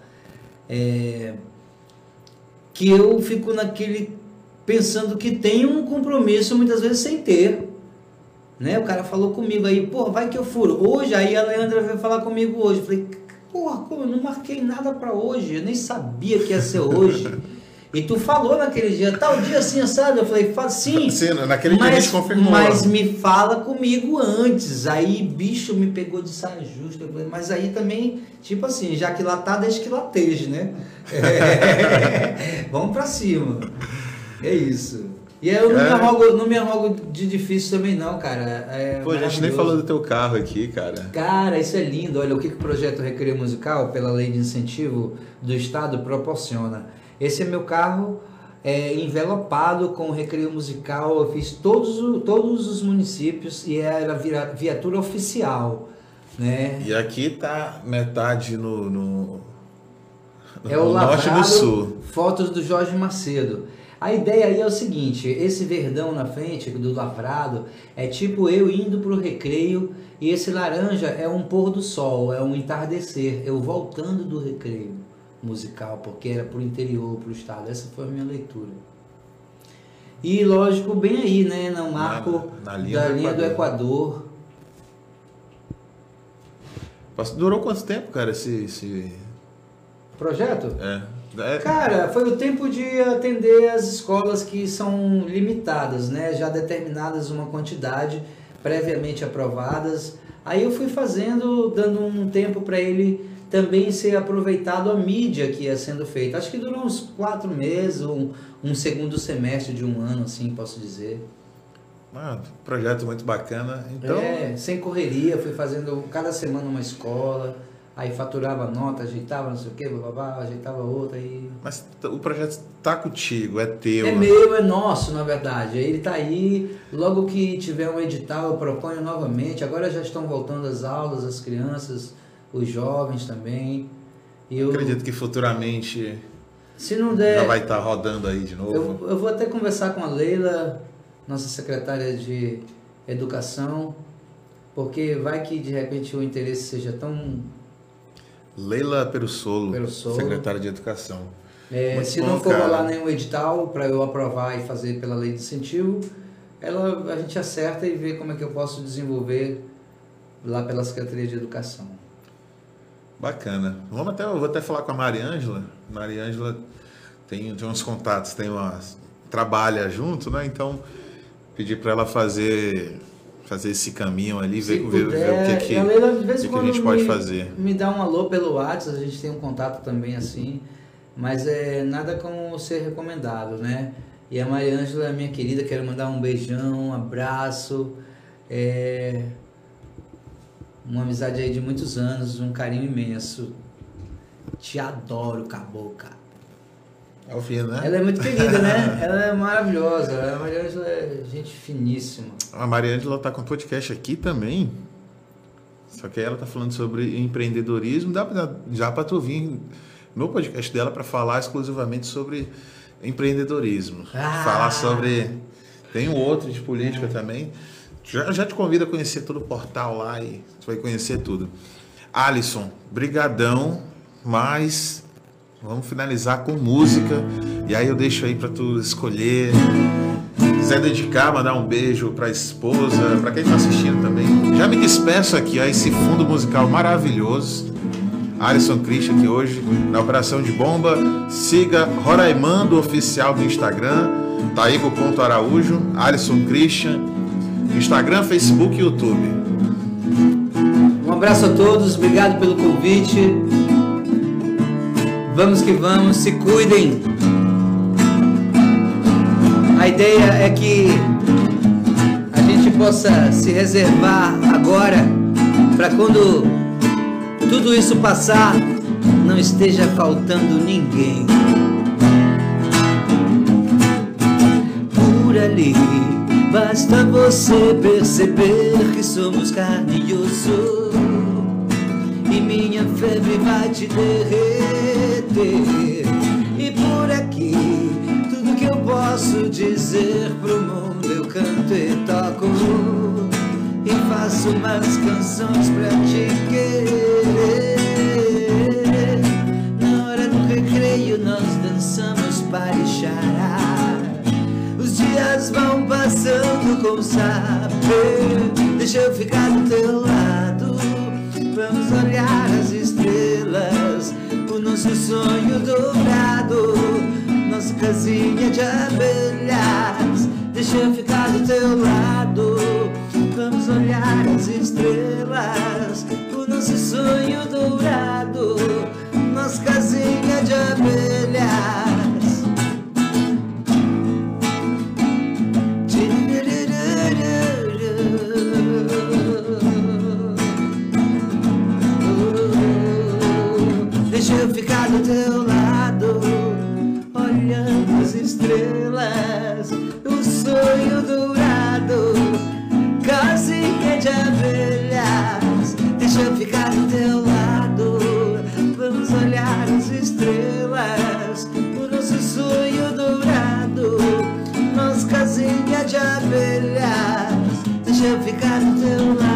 É, que eu fico naquele. pensando que tem um compromisso muitas vezes sem ter. Né? O cara falou comigo aí, pô, vai que eu furo. Hoje, aí a Leandra veio falar comigo hoje. Eu falei, porra, como eu não marquei nada pra hoje, eu nem sabia que ia ser hoje. E tu falou naquele dia, tal dia assim, assado. Eu falei, "Fa- sim. Sim, naquele dia a mas, gente confirmou. Mas me fala comigo antes. Aí, bicho, me pegou de saia justa. Falei, mas aí também, tipo assim, já que lá tá, deixa que lateje, né? É, Vamos pra cima. É isso. E eu não, É. me arrogo, não me arrogo de difícil também, não, cara. É Pô, a gente nem falou do teu carro aqui, cara. Cara, isso é lindo. Olha o que, que o projeto Recreio Musical, pela lei de incentivo do Estado, proporciona. Esse é meu carro é, envelopado com Recreio Musical. Eu fiz todos, todos os municípios e era vira- viatura oficial. Né? E aqui tá metade no, no, É o no norte e Lavrado, no sul. fotos do Jorge Macedo. A ideia aí é o seguinte, esse verdão na frente do lavrado é tipo eu indo pro recreio e esse laranja é um pôr do sol, é um entardecer, eu voltando do recreio musical, porque era pro interior, pro estado. Essa foi a minha leitura. E lógico, bem aí, né, no marco na linha da do linha do Equador. Durou quanto tempo, cara, esse... esse... Projeto? É. É, Cara, foi o tempo de atender as escolas que são limitadas, né? Já determinadas uma quantidade previamente aprovadas. Aí eu fui fazendo, dando um tempo para ele também ser aproveitado a mídia que ia sendo feita. Acho que durou uns quatro meses, um, um segundo semestre de um ano, assim, posso dizer. ah, projeto muito bacana. Então, É, sem correria, fui fazendo cada semana uma escola, aí faturava nota, ajeitava não sei o blá, blá, ajeitava outra e mas o projeto tá contigo, é teu. É meu, é nosso, na verdade. Ele está aí. Logo que tiver um edital, eu proponho novamente. Agora já estão voltando as aulas, as crianças, os jovens também. E eu, Acredito que futuramente se não der, já vai estar rodando aí de novo. eu, eu vou até conversar com a Leila, nossa secretária de Educação, porque vai que de repente o interesse seja tão. Leila Perussolo, Perussolo. secretária de Educação. É, se bom, não for cara. rolar nenhum edital para eu aprovar e fazer pela lei de incentivo, ela, a gente acerta e vê como é que eu posso desenvolver lá pela Secretaria de Educação. Bacana. Vamos até, eu vou até falar com a Mariângela. Mariângela tem, tem uns contatos, tem umas, trabalha junto, né? Então, pedir para ela fazer fazer esse caminho ali, ver, ver, ver, o que, que, Leila, vez que, a gente pode me- fazer. Me dá um alô pelo WhatsApp, a gente tem um contato também assim, mas é nada como ser recomendado, né? E a Mariângela é minha querida, quero mandar um beijão, um abraço, é, uma amizade aí de muitos anos, um carinho imenso. Te adoro, Cabocla. Ao fim, né? Ela é muito querida, né? Ela é maravilhosa. A Mariângela é gente finíssima. A Mariângela tá com podcast aqui também. Só que ela tá falando sobre empreendedorismo. Dá pra, já para tu vir no podcast dela para falar exclusivamente sobre empreendedorismo. Ah! Falar sobre. Tem um outro de política também. Já, já te convido a conhecer todo o portal lá e tu vai conhecer tudo. Alisson, brigadão, mas vamos finalizar com música. E aí eu deixo aí para tu escolher quiser dedicar, mandar um beijo pra esposa, pra quem tá assistindo também. Já me despeço aqui a esse fundo musical maravilhoso. Alisson Christian aqui hoje na Operação de Bomba. Siga Roraimando Oficial no Instagram, Taígo.araújo, Alisson Christian, Instagram, Facebook e YouTube. Um abraço a todos, obrigado pelo convite. Vamos que vamos, se cuidem. A ideia é que a gente possa se reservar agora para quando tudo isso passar, não esteja faltando ninguém. Por ali, basta você perceber que somos carne e osso. E minha febre vai te derreter. E por aqui, tudo que eu posso dizer pro mundo eu canto e toco. E faço umas canções pra te querer. Na hora do recreio nós dançamos para xará. Os dias vão passando com saber. Deixa eu ficar do teu lado. Vamos olhar as estrelas. Nosso sonho dourado. Nossa casinha de abelhas. Deixa eu ficar do teu lado. Vamos olhar as estrelas. O nosso sonho dourado. Nossa casinha de abelhas. Do teu lado, olhando as estrelas, o sonho dourado, casinha de abelhas. Deixa eu ficar do teu lado, vamos olhar as estrelas, o nosso sonho dourado, nossa casinha de abelhas. Deixa eu ficar do teu